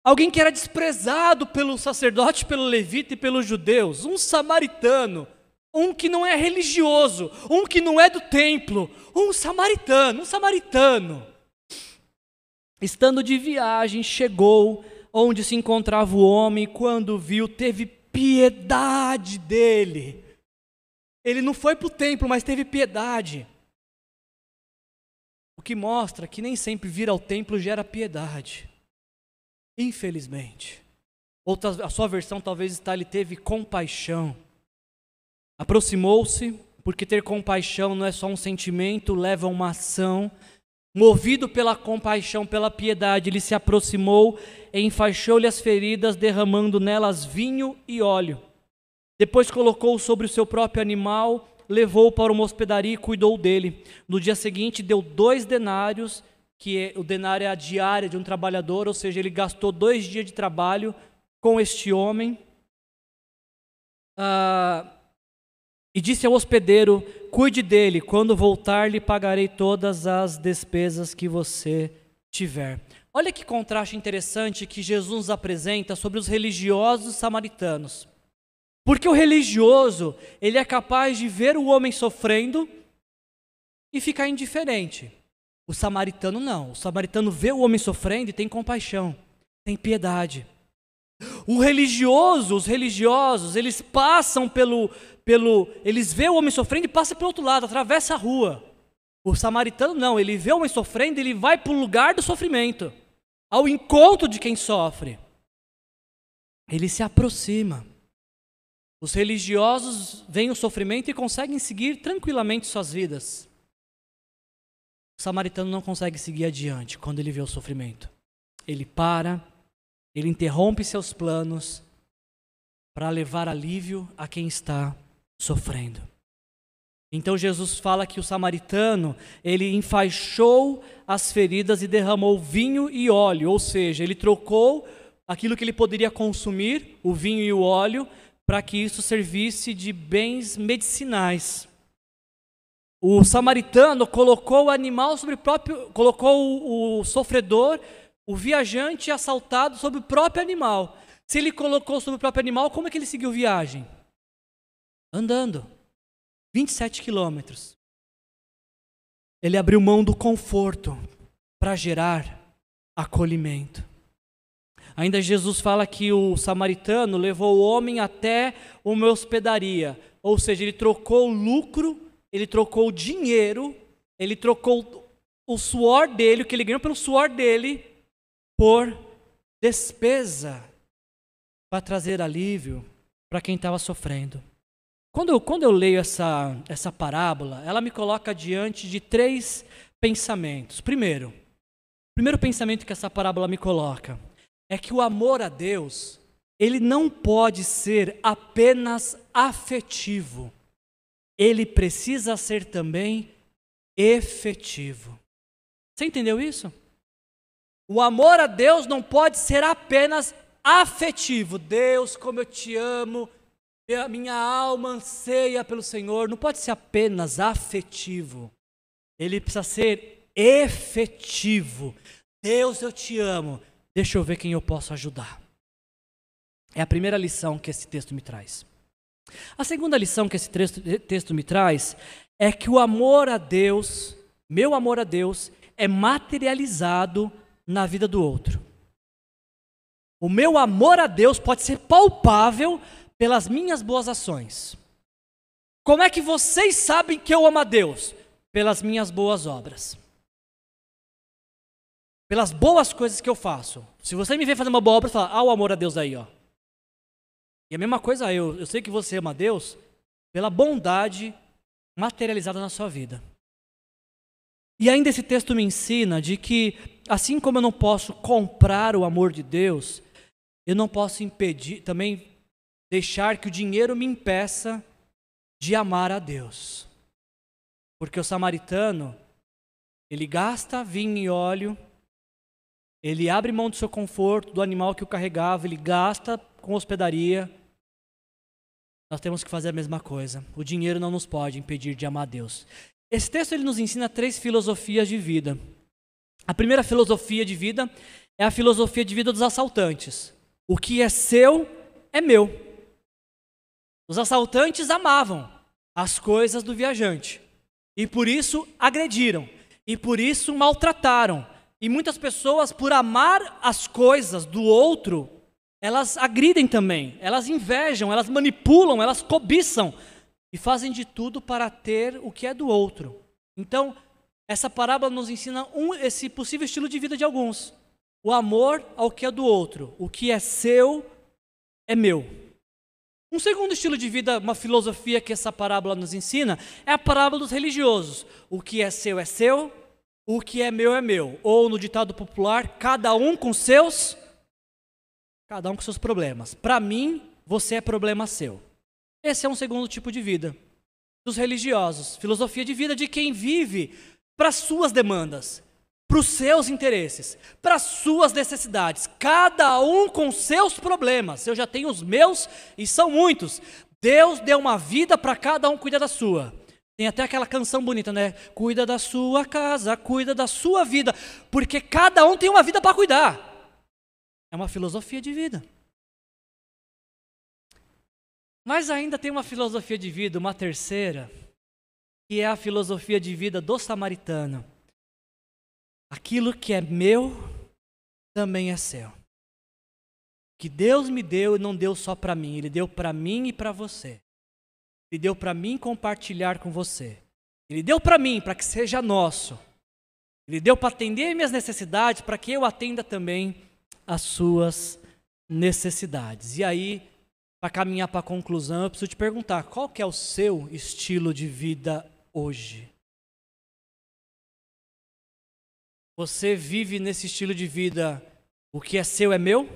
alguém que era desprezado pelo sacerdote, pelo levita e pelos judeus, um samaritano, um que não é religioso, um que não é do templo, um samaritano, um samaritano. Estando de viagem, chegou onde se encontrava o homem, quando viu, teve piedade dele. Ele não foi para o templo, mas teve piedade. O que mostra que nem sempre vir ao templo gera piedade. Infelizmente. Outra, a sua versão talvez está, ele teve compaixão. Aproximou-se, porque ter compaixão não é só um sentimento, leva a uma ação. Movido pela compaixão, pela piedade, ele se aproximou e enfaixou-lhe as feridas, derramando nelas vinho e óleo. Depois colocou sobre o seu próprio animal, levou-o para uma hospedaria e cuidou dele. No dia seguinte, deu dois denários, que é, o denário é a diária de um trabalhador, ou seja, ele gastou dois dias de trabalho com este homem. Ah, e disse ao hospedeiro: Cuide dele, quando voltar, lhe pagarei todas as despesas que você tiver. Olha que contraste interessante que Jesus nos apresenta sobre os religiosos samaritanos. Porque o religioso, ele é capaz de ver o homem sofrendo e ficar indiferente. O samaritano não. O samaritano vê o homem sofrendo e tem compaixão, tem piedade. O religioso, os religiosos, eles passam pelo, pelo, eles vê o homem sofrendo e passa pelo outro lado, atravessa a rua. O samaritano não, ele vê o homem sofrendo, ele vai para o lugar do sofrimento, ao encontro de quem sofre. Ele se aproxima. Os religiosos veem o sofrimento e conseguem seguir tranquilamente suas vidas. O samaritano não consegue seguir adiante quando ele vê o sofrimento. Ele para, ele interrompe seus planos para levar alívio a quem está sofrendo. Então Jesus fala que o samaritano, ele enfaixou as feridas e derramou vinho e óleo, ou seja, ele trocou aquilo que ele poderia consumir, o vinho e o óleo, para que isso servisse de bens medicinais. O samaritano colocou o animal sobre o próprio, colocou o, o sofredor, o viajante assaltado sobre o próprio animal. Se ele colocou sobre o próprio animal, como é que ele seguiu viagem? andando 27 quilômetros. Ele abriu mão do conforto para gerar acolhimento. Ainda Jesus fala que o samaritano levou o homem até uma hospedaria, ou seja, ele trocou lucro, ele trocou dinheiro, ele trocou o suor dele, o que ele ganhou pelo suor dele, por despesa para trazer alívio para quem estava sofrendo. Quando eu, quando eu leio essa, essa parábola, ela me coloca diante de três pensamentos. Primeiro, o primeiro pensamento que essa parábola me coloca é que o amor a Deus, ele não pode ser apenas afetivo. Ele precisa ser também efetivo. Você entendeu isso? O amor a Deus não pode ser apenas afetivo. Deus, como eu te amo, minha alma anseia pelo Senhor, não pode ser apenas afetivo, ele precisa ser efetivo. Deus, eu te amo, deixa eu ver quem eu posso ajudar. É a primeira lição que esse texto me traz. A segunda lição que esse texto, texto me traz é que o amor a Deus, meu amor a Deus, é materializado na vida do outro. O meu amor a Deus pode ser palpável pelas minhas boas ações. Como é que vocês sabem que eu amo a Deus? Pelas minhas boas obras. Pelas boas coisas que eu faço. Se você me vê fazer uma boa obra, fala, ah, o amor a Deus aí, ó. E a mesma coisa eu, eu sei que você ama a Deus pela bondade materializada na sua vida. E ainda esse texto me ensina de que, assim como eu não posso comprar o amor de Deus, eu não posso impedir, também deixar que o dinheiro me impeça de amar a Deus. Porque o samaritano, Ele gasta vinho e óleo, ele abre mão do seu conforto, do animal que o carregava, ele gasta com hospedaria. Nós temos que fazer a mesma coisa. O dinheiro não nos pode impedir de amar a Deus. Esse texto ele nos ensina três filosofias de vida. A primeira filosofia de vida é a filosofia de vida dos assaltantes. O que é seu é meu. Os assaltantes amavam as coisas do viajante e por isso agrediram e por isso maltrataram. E muitas pessoas, por amar as coisas do outro, elas agridem também, elas invejam, elas manipulam, elas cobiçam e fazem de tudo para ter o que é do outro. Então, essa parábola nos ensina um, esse possível estilo de vida de alguns. O amor ao que é do outro. O que é seu é meu. Um segundo estilo de vida, uma filosofia que essa parábola nos ensina, é a parábola dos religiosos. O que é seu é seu, o que é meu é meu. Ou no ditado popular, cada um com seus cada um com seus problemas. Para mim, você é problema seu. Esse é um segundo tipo de vida dos religiosos, filosofia de vida de quem vive para suas demandas, para os seus interesses, para as suas necessidades, cada um com seus problemas. Eu já tenho os meus e são muitos. Deus deu uma vida para cada um cuidar da sua. Tem até aquela canção bonita, né? Cuida da sua casa, cuida da sua vida, porque cada um tem uma vida para cuidar. É uma filosofia de vida. Mas ainda tem uma filosofia de vida, uma terceira, que é a filosofia de vida do samaritano. Aquilo que é meu também é seu. Que Deus me deu não deu só para mim, Ele deu para mim e para você. Ele deu para mim compartilhar com você. Ele deu para mim para que seja nosso. Ele deu para atender minhas necessidades, para que eu atenda também as suas necessidades. E aí, para caminhar para a conclusão, eu preciso te perguntar: qual que é o seu estilo de vida hoje? Você vive nesse estilo de vida, o que é seu é meu?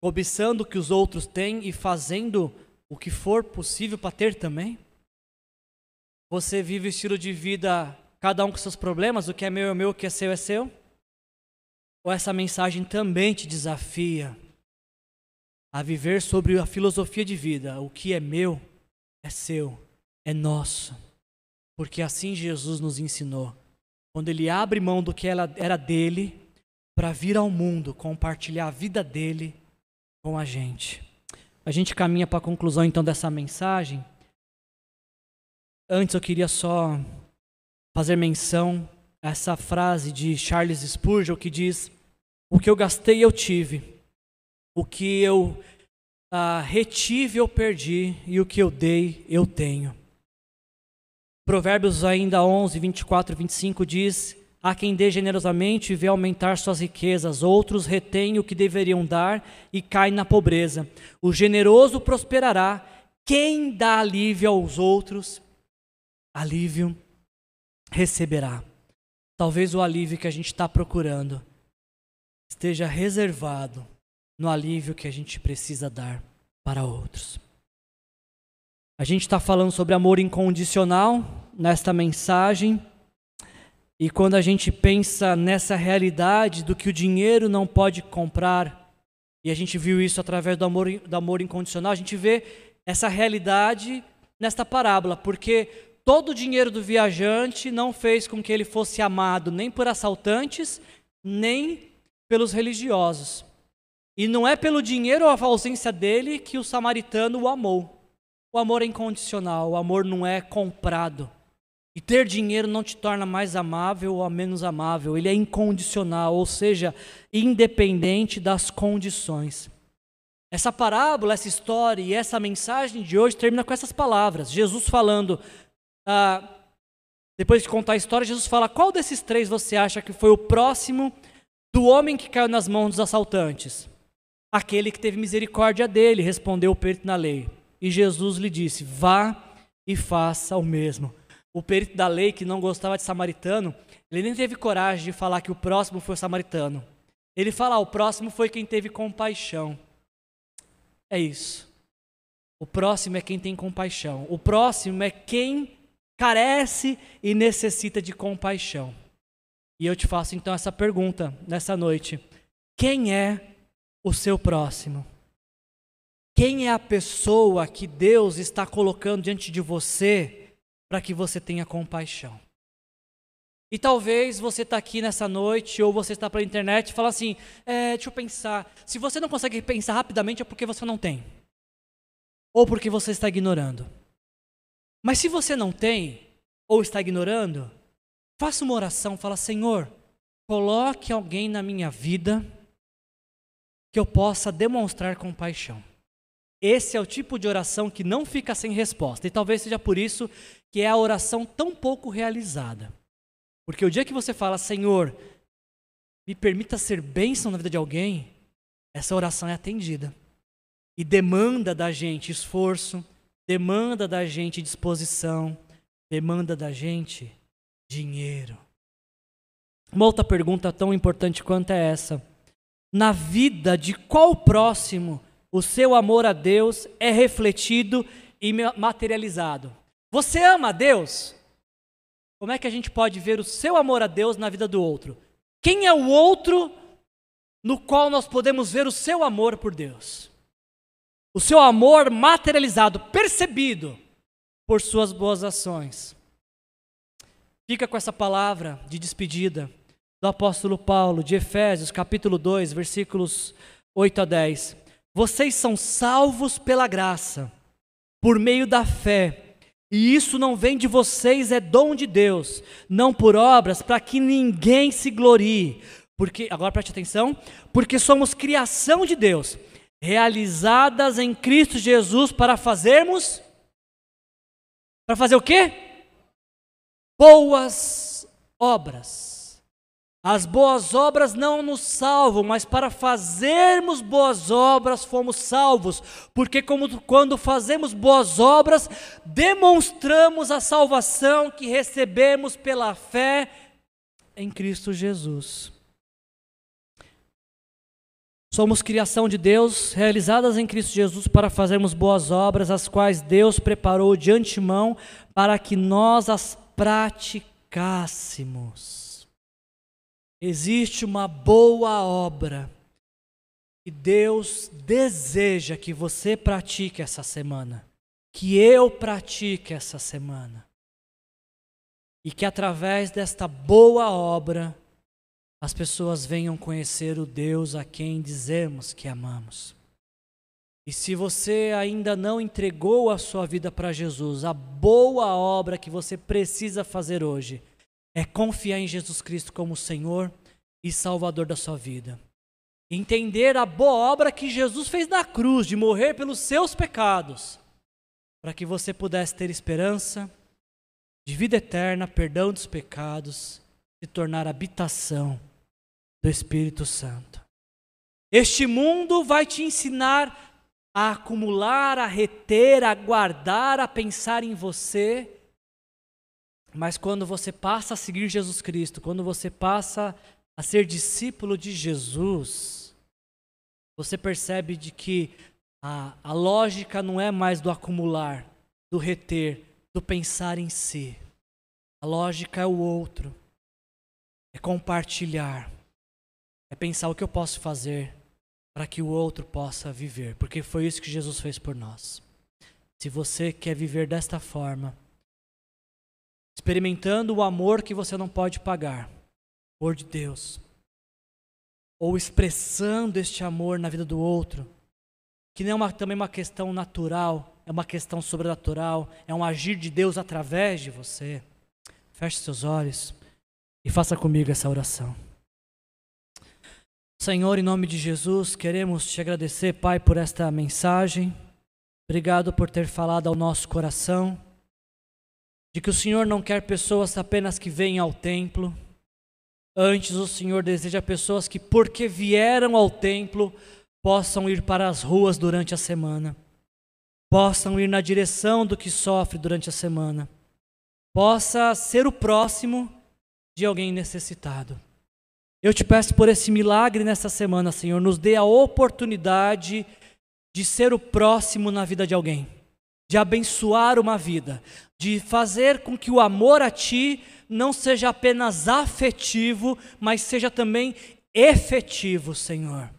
Cobiçando o que os outros têm e fazendo o que for possível para ter também? Você vive o estilo de vida, cada um com seus problemas, o que é meu é meu, o que é seu é seu? Ou essa mensagem também te desafia a viver sobre a filosofia de vida, o que é meu é seu, é nosso, porque assim Jesus nos ensinou quando ele abre mão do que era dele para vir ao mundo compartilhar a vida dele com a gente. A gente caminha para a conclusão então dessa mensagem. Antes eu queria só fazer menção a essa frase de Charles Spurgeon que diz: O que eu gastei eu tive, o que eu ah, retive eu perdi, e o que eu dei eu tenho. Provérbios ainda 11, 24 e 25 diz: Há quem dê generosamente e vê aumentar suas riquezas, outros retêm o que deveriam dar e caem na pobreza. O generoso prosperará, quem dá alívio aos outros, alívio receberá. Talvez o alívio que a gente está procurando esteja reservado no alívio que a gente precisa dar para outros. A gente está falando sobre amor incondicional nesta mensagem. E quando a gente pensa nessa realidade do que o dinheiro não pode comprar, e a gente viu isso através do amor, do amor incondicional, a gente vê essa realidade nesta parábola, porque todo o dinheiro do viajante não fez com que ele fosse amado nem por assaltantes, nem pelos religiosos. E não é pelo dinheiro ou a ausência dele que o samaritano o amou. O amor é incondicional, o amor não é comprado. E ter dinheiro não te torna mais amável ou menos amável, ele é incondicional, ou seja, independente das condições. Essa parábola, essa história e essa mensagem de hoje termina com essas palavras. Jesus falando, ah, depois de contar a história, Jesus fala: qual desses três você acha que foi o próximo do homem que caiu nas mãos dos assaltantes? Aquele que teve misericórdia dele, respondeu o perito na lei. E Jesus lhe disse: Vá e faça o mesmo. O perito da lei, que não gostava de samaritano, ele nem teve coragem de falar que o próximo foi o samaritano. Ele fala: ah, O próximo foi quem teve compaixão. É isso. O próximo é quem tem compaixão. O próximo é quem carece e necessita de compaixão. E eu te faço então essa pergunta nessa noite: quem é o seu próximo? Quem é a pessoa que Deus está colocando diante de você para que você tenha compaixão? E talvez você está aqui nessa noite, ou você está pela internet e fala assim: é, deixa eu pensar. Se você não consegue pensar rapidamente, é porque você não tem, ou porque você está ignorando. Mas se você não tem, ou está ignorando, faça uma oração, fala: Senhor, coloque alguém na minha vida que eu possa demonstrar compaixão. Esse é o tipo de oração que não fica sem resposta. E talvez seja por isso que é a oração tão pouco realizada. Porque o dia que você fala, Senhor, me permita ser bênção na vida de alguém, essa oração é atendida. E demanda da gente esforço, demanda da gente disposição, demanda da gente dinheiro. Uma outra pergunta tão importante quanto é essa: na vida de qual próximo o seu amor a Deus é refletido e materializado. Você ama a Deus? Como é que a gente pode ver o seu amor a Deus na vida do outro? Quem é o outro no qual nós podemos ver o seu amor por Deus? O seu amor materializado, percebido por suas boas ações. Fica com essa palavra de despedida do apóstolo Paulo, de Efésios, capítulo 2, versículos 8 a 10. Vocês são salvos pela graça, por meio da fé. E isso não vem de vocês, é dom de Deus, não por obras, para que ninguém se glorie. Porque, agora preste atenção, porque somos criação de Deus, realizadas em Cristo Jesus para fazermos para fazer o quê? Boas obras as boas obras não nos salvam, mas para fazermos boas obras fomos salvos, porque como, quando fazemos boas obras, demonstramos a salvação que recebemos pela fé em Cristo Jesus. Somos criação de Deus, realizadas em Cristo Jesus para fazermos boas obras, as quais Deus preparou de antemão para que nós as praticássemos. Existe uma boa obra que Deus deseja que você pratique essa semana, que eu pratique essa semana. E que através desta boa obra as pessoas venham conhecer o Deus a quem dizemos que amamos. E se você ainda não entregou a sua vida para Jesus, a boa obra que você precisa fazer hoje é confiar em Jesus Cristo como Senhor e Salvador da sua vida. Entender a boa obra que Jesus fez na cruz, de morrer pelos seus pecados, para que você pudesse ter esperança de vida eterna, perdão dos pecados, se tornar habitação do Espírito Santo. Este mundo vai te ensinar a acumular, a reter, a guardar, a pensar em você mas quando você passa a seguir Jesus Cristo, quando você passa a ser discípulo de Jesus, você percebe de que a, a lógica não é mais do acumular, do reter, do pensar em si. A lógica é o outro, é compartilhar, é pensar o que eu posso fazer para que o outro possa viver, porque foi isso que Jesus fez por nós. Se você quer viver desta forma, experimentando o amor que você não pode pagar, amor de Deus, ou expressando este amor na vida do outro, que não é uma, também uma questão natural, é uma questão sobrenatural, é um agir de Deus através de você. Feche seus olhos e faça comigo essa oração. Senhor, em nome de Jesus, queremos te agradecer, Pai, por esta mensagem. Obrigado por ter falado ao nosso coração de que o Senhor não quer pessoas apenas que venham ao templo, antes o Senhor deseja pessoas que, porque vieram ao templo, possam ir para as ruas durante a semana, possam ir na direção do que sofre durante a semana, possa ser o próximo de alguém necessitado. Eu te peço por esse milagre nessa semana, Senhor, nos dê a oportunidade de ser o próximo na vida de alguém de abençoar uma vida, de fazer com que o amor a Ti não seja apenas afetivo, mas seja também efetivo, Senhor.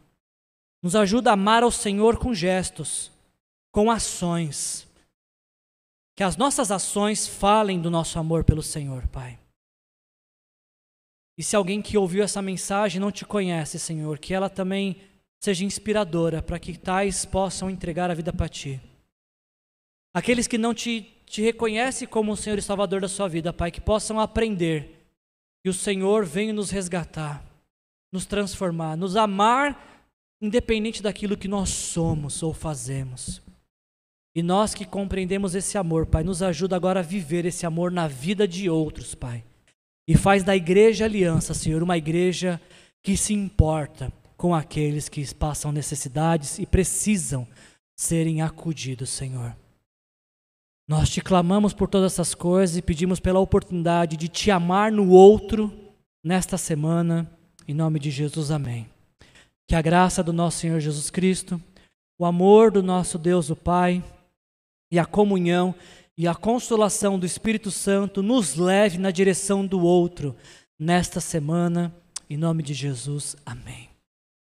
Nos ajuda a amar ao Senhor com gestos, com ações. Que as nossas ações falem do nosso amor pelo Senhor, Pai. E se alguém que ouviu essa mensagem não te conhece, Senhor, que ela também seja inspiradora para que tais possam entregar a vida para ti. Aqueles que não te, te reconhecem como o Senhor e Salvador da sua vida, Pai, que possam aprender que o Senhor vem nos resgatar, nos transformar, nos amar, independente daquilo que nós somos ou fazemos. E nós que compreendemos esse amor, Pai, nos ajuda agora a viver esse amor na vida de outros, Pai. E faz da igreja aliança, Senhor, uma igreja que se importa com aqueles que passam necessidades e precisam serem acudidos, Senhor. Nós te clamamos por todas essas coisas e pedimos pela oportunidade de te amar no outro nesta semana, em nome de Jesus, amém. Que a graça do nosso Senhor Jesus Cristo, o amor do nosso Deus, o Pai, e a comunhão e a consolação do Espírito Santo nos leve na direção do outro nesta semana, em nome de Jesus. Amém.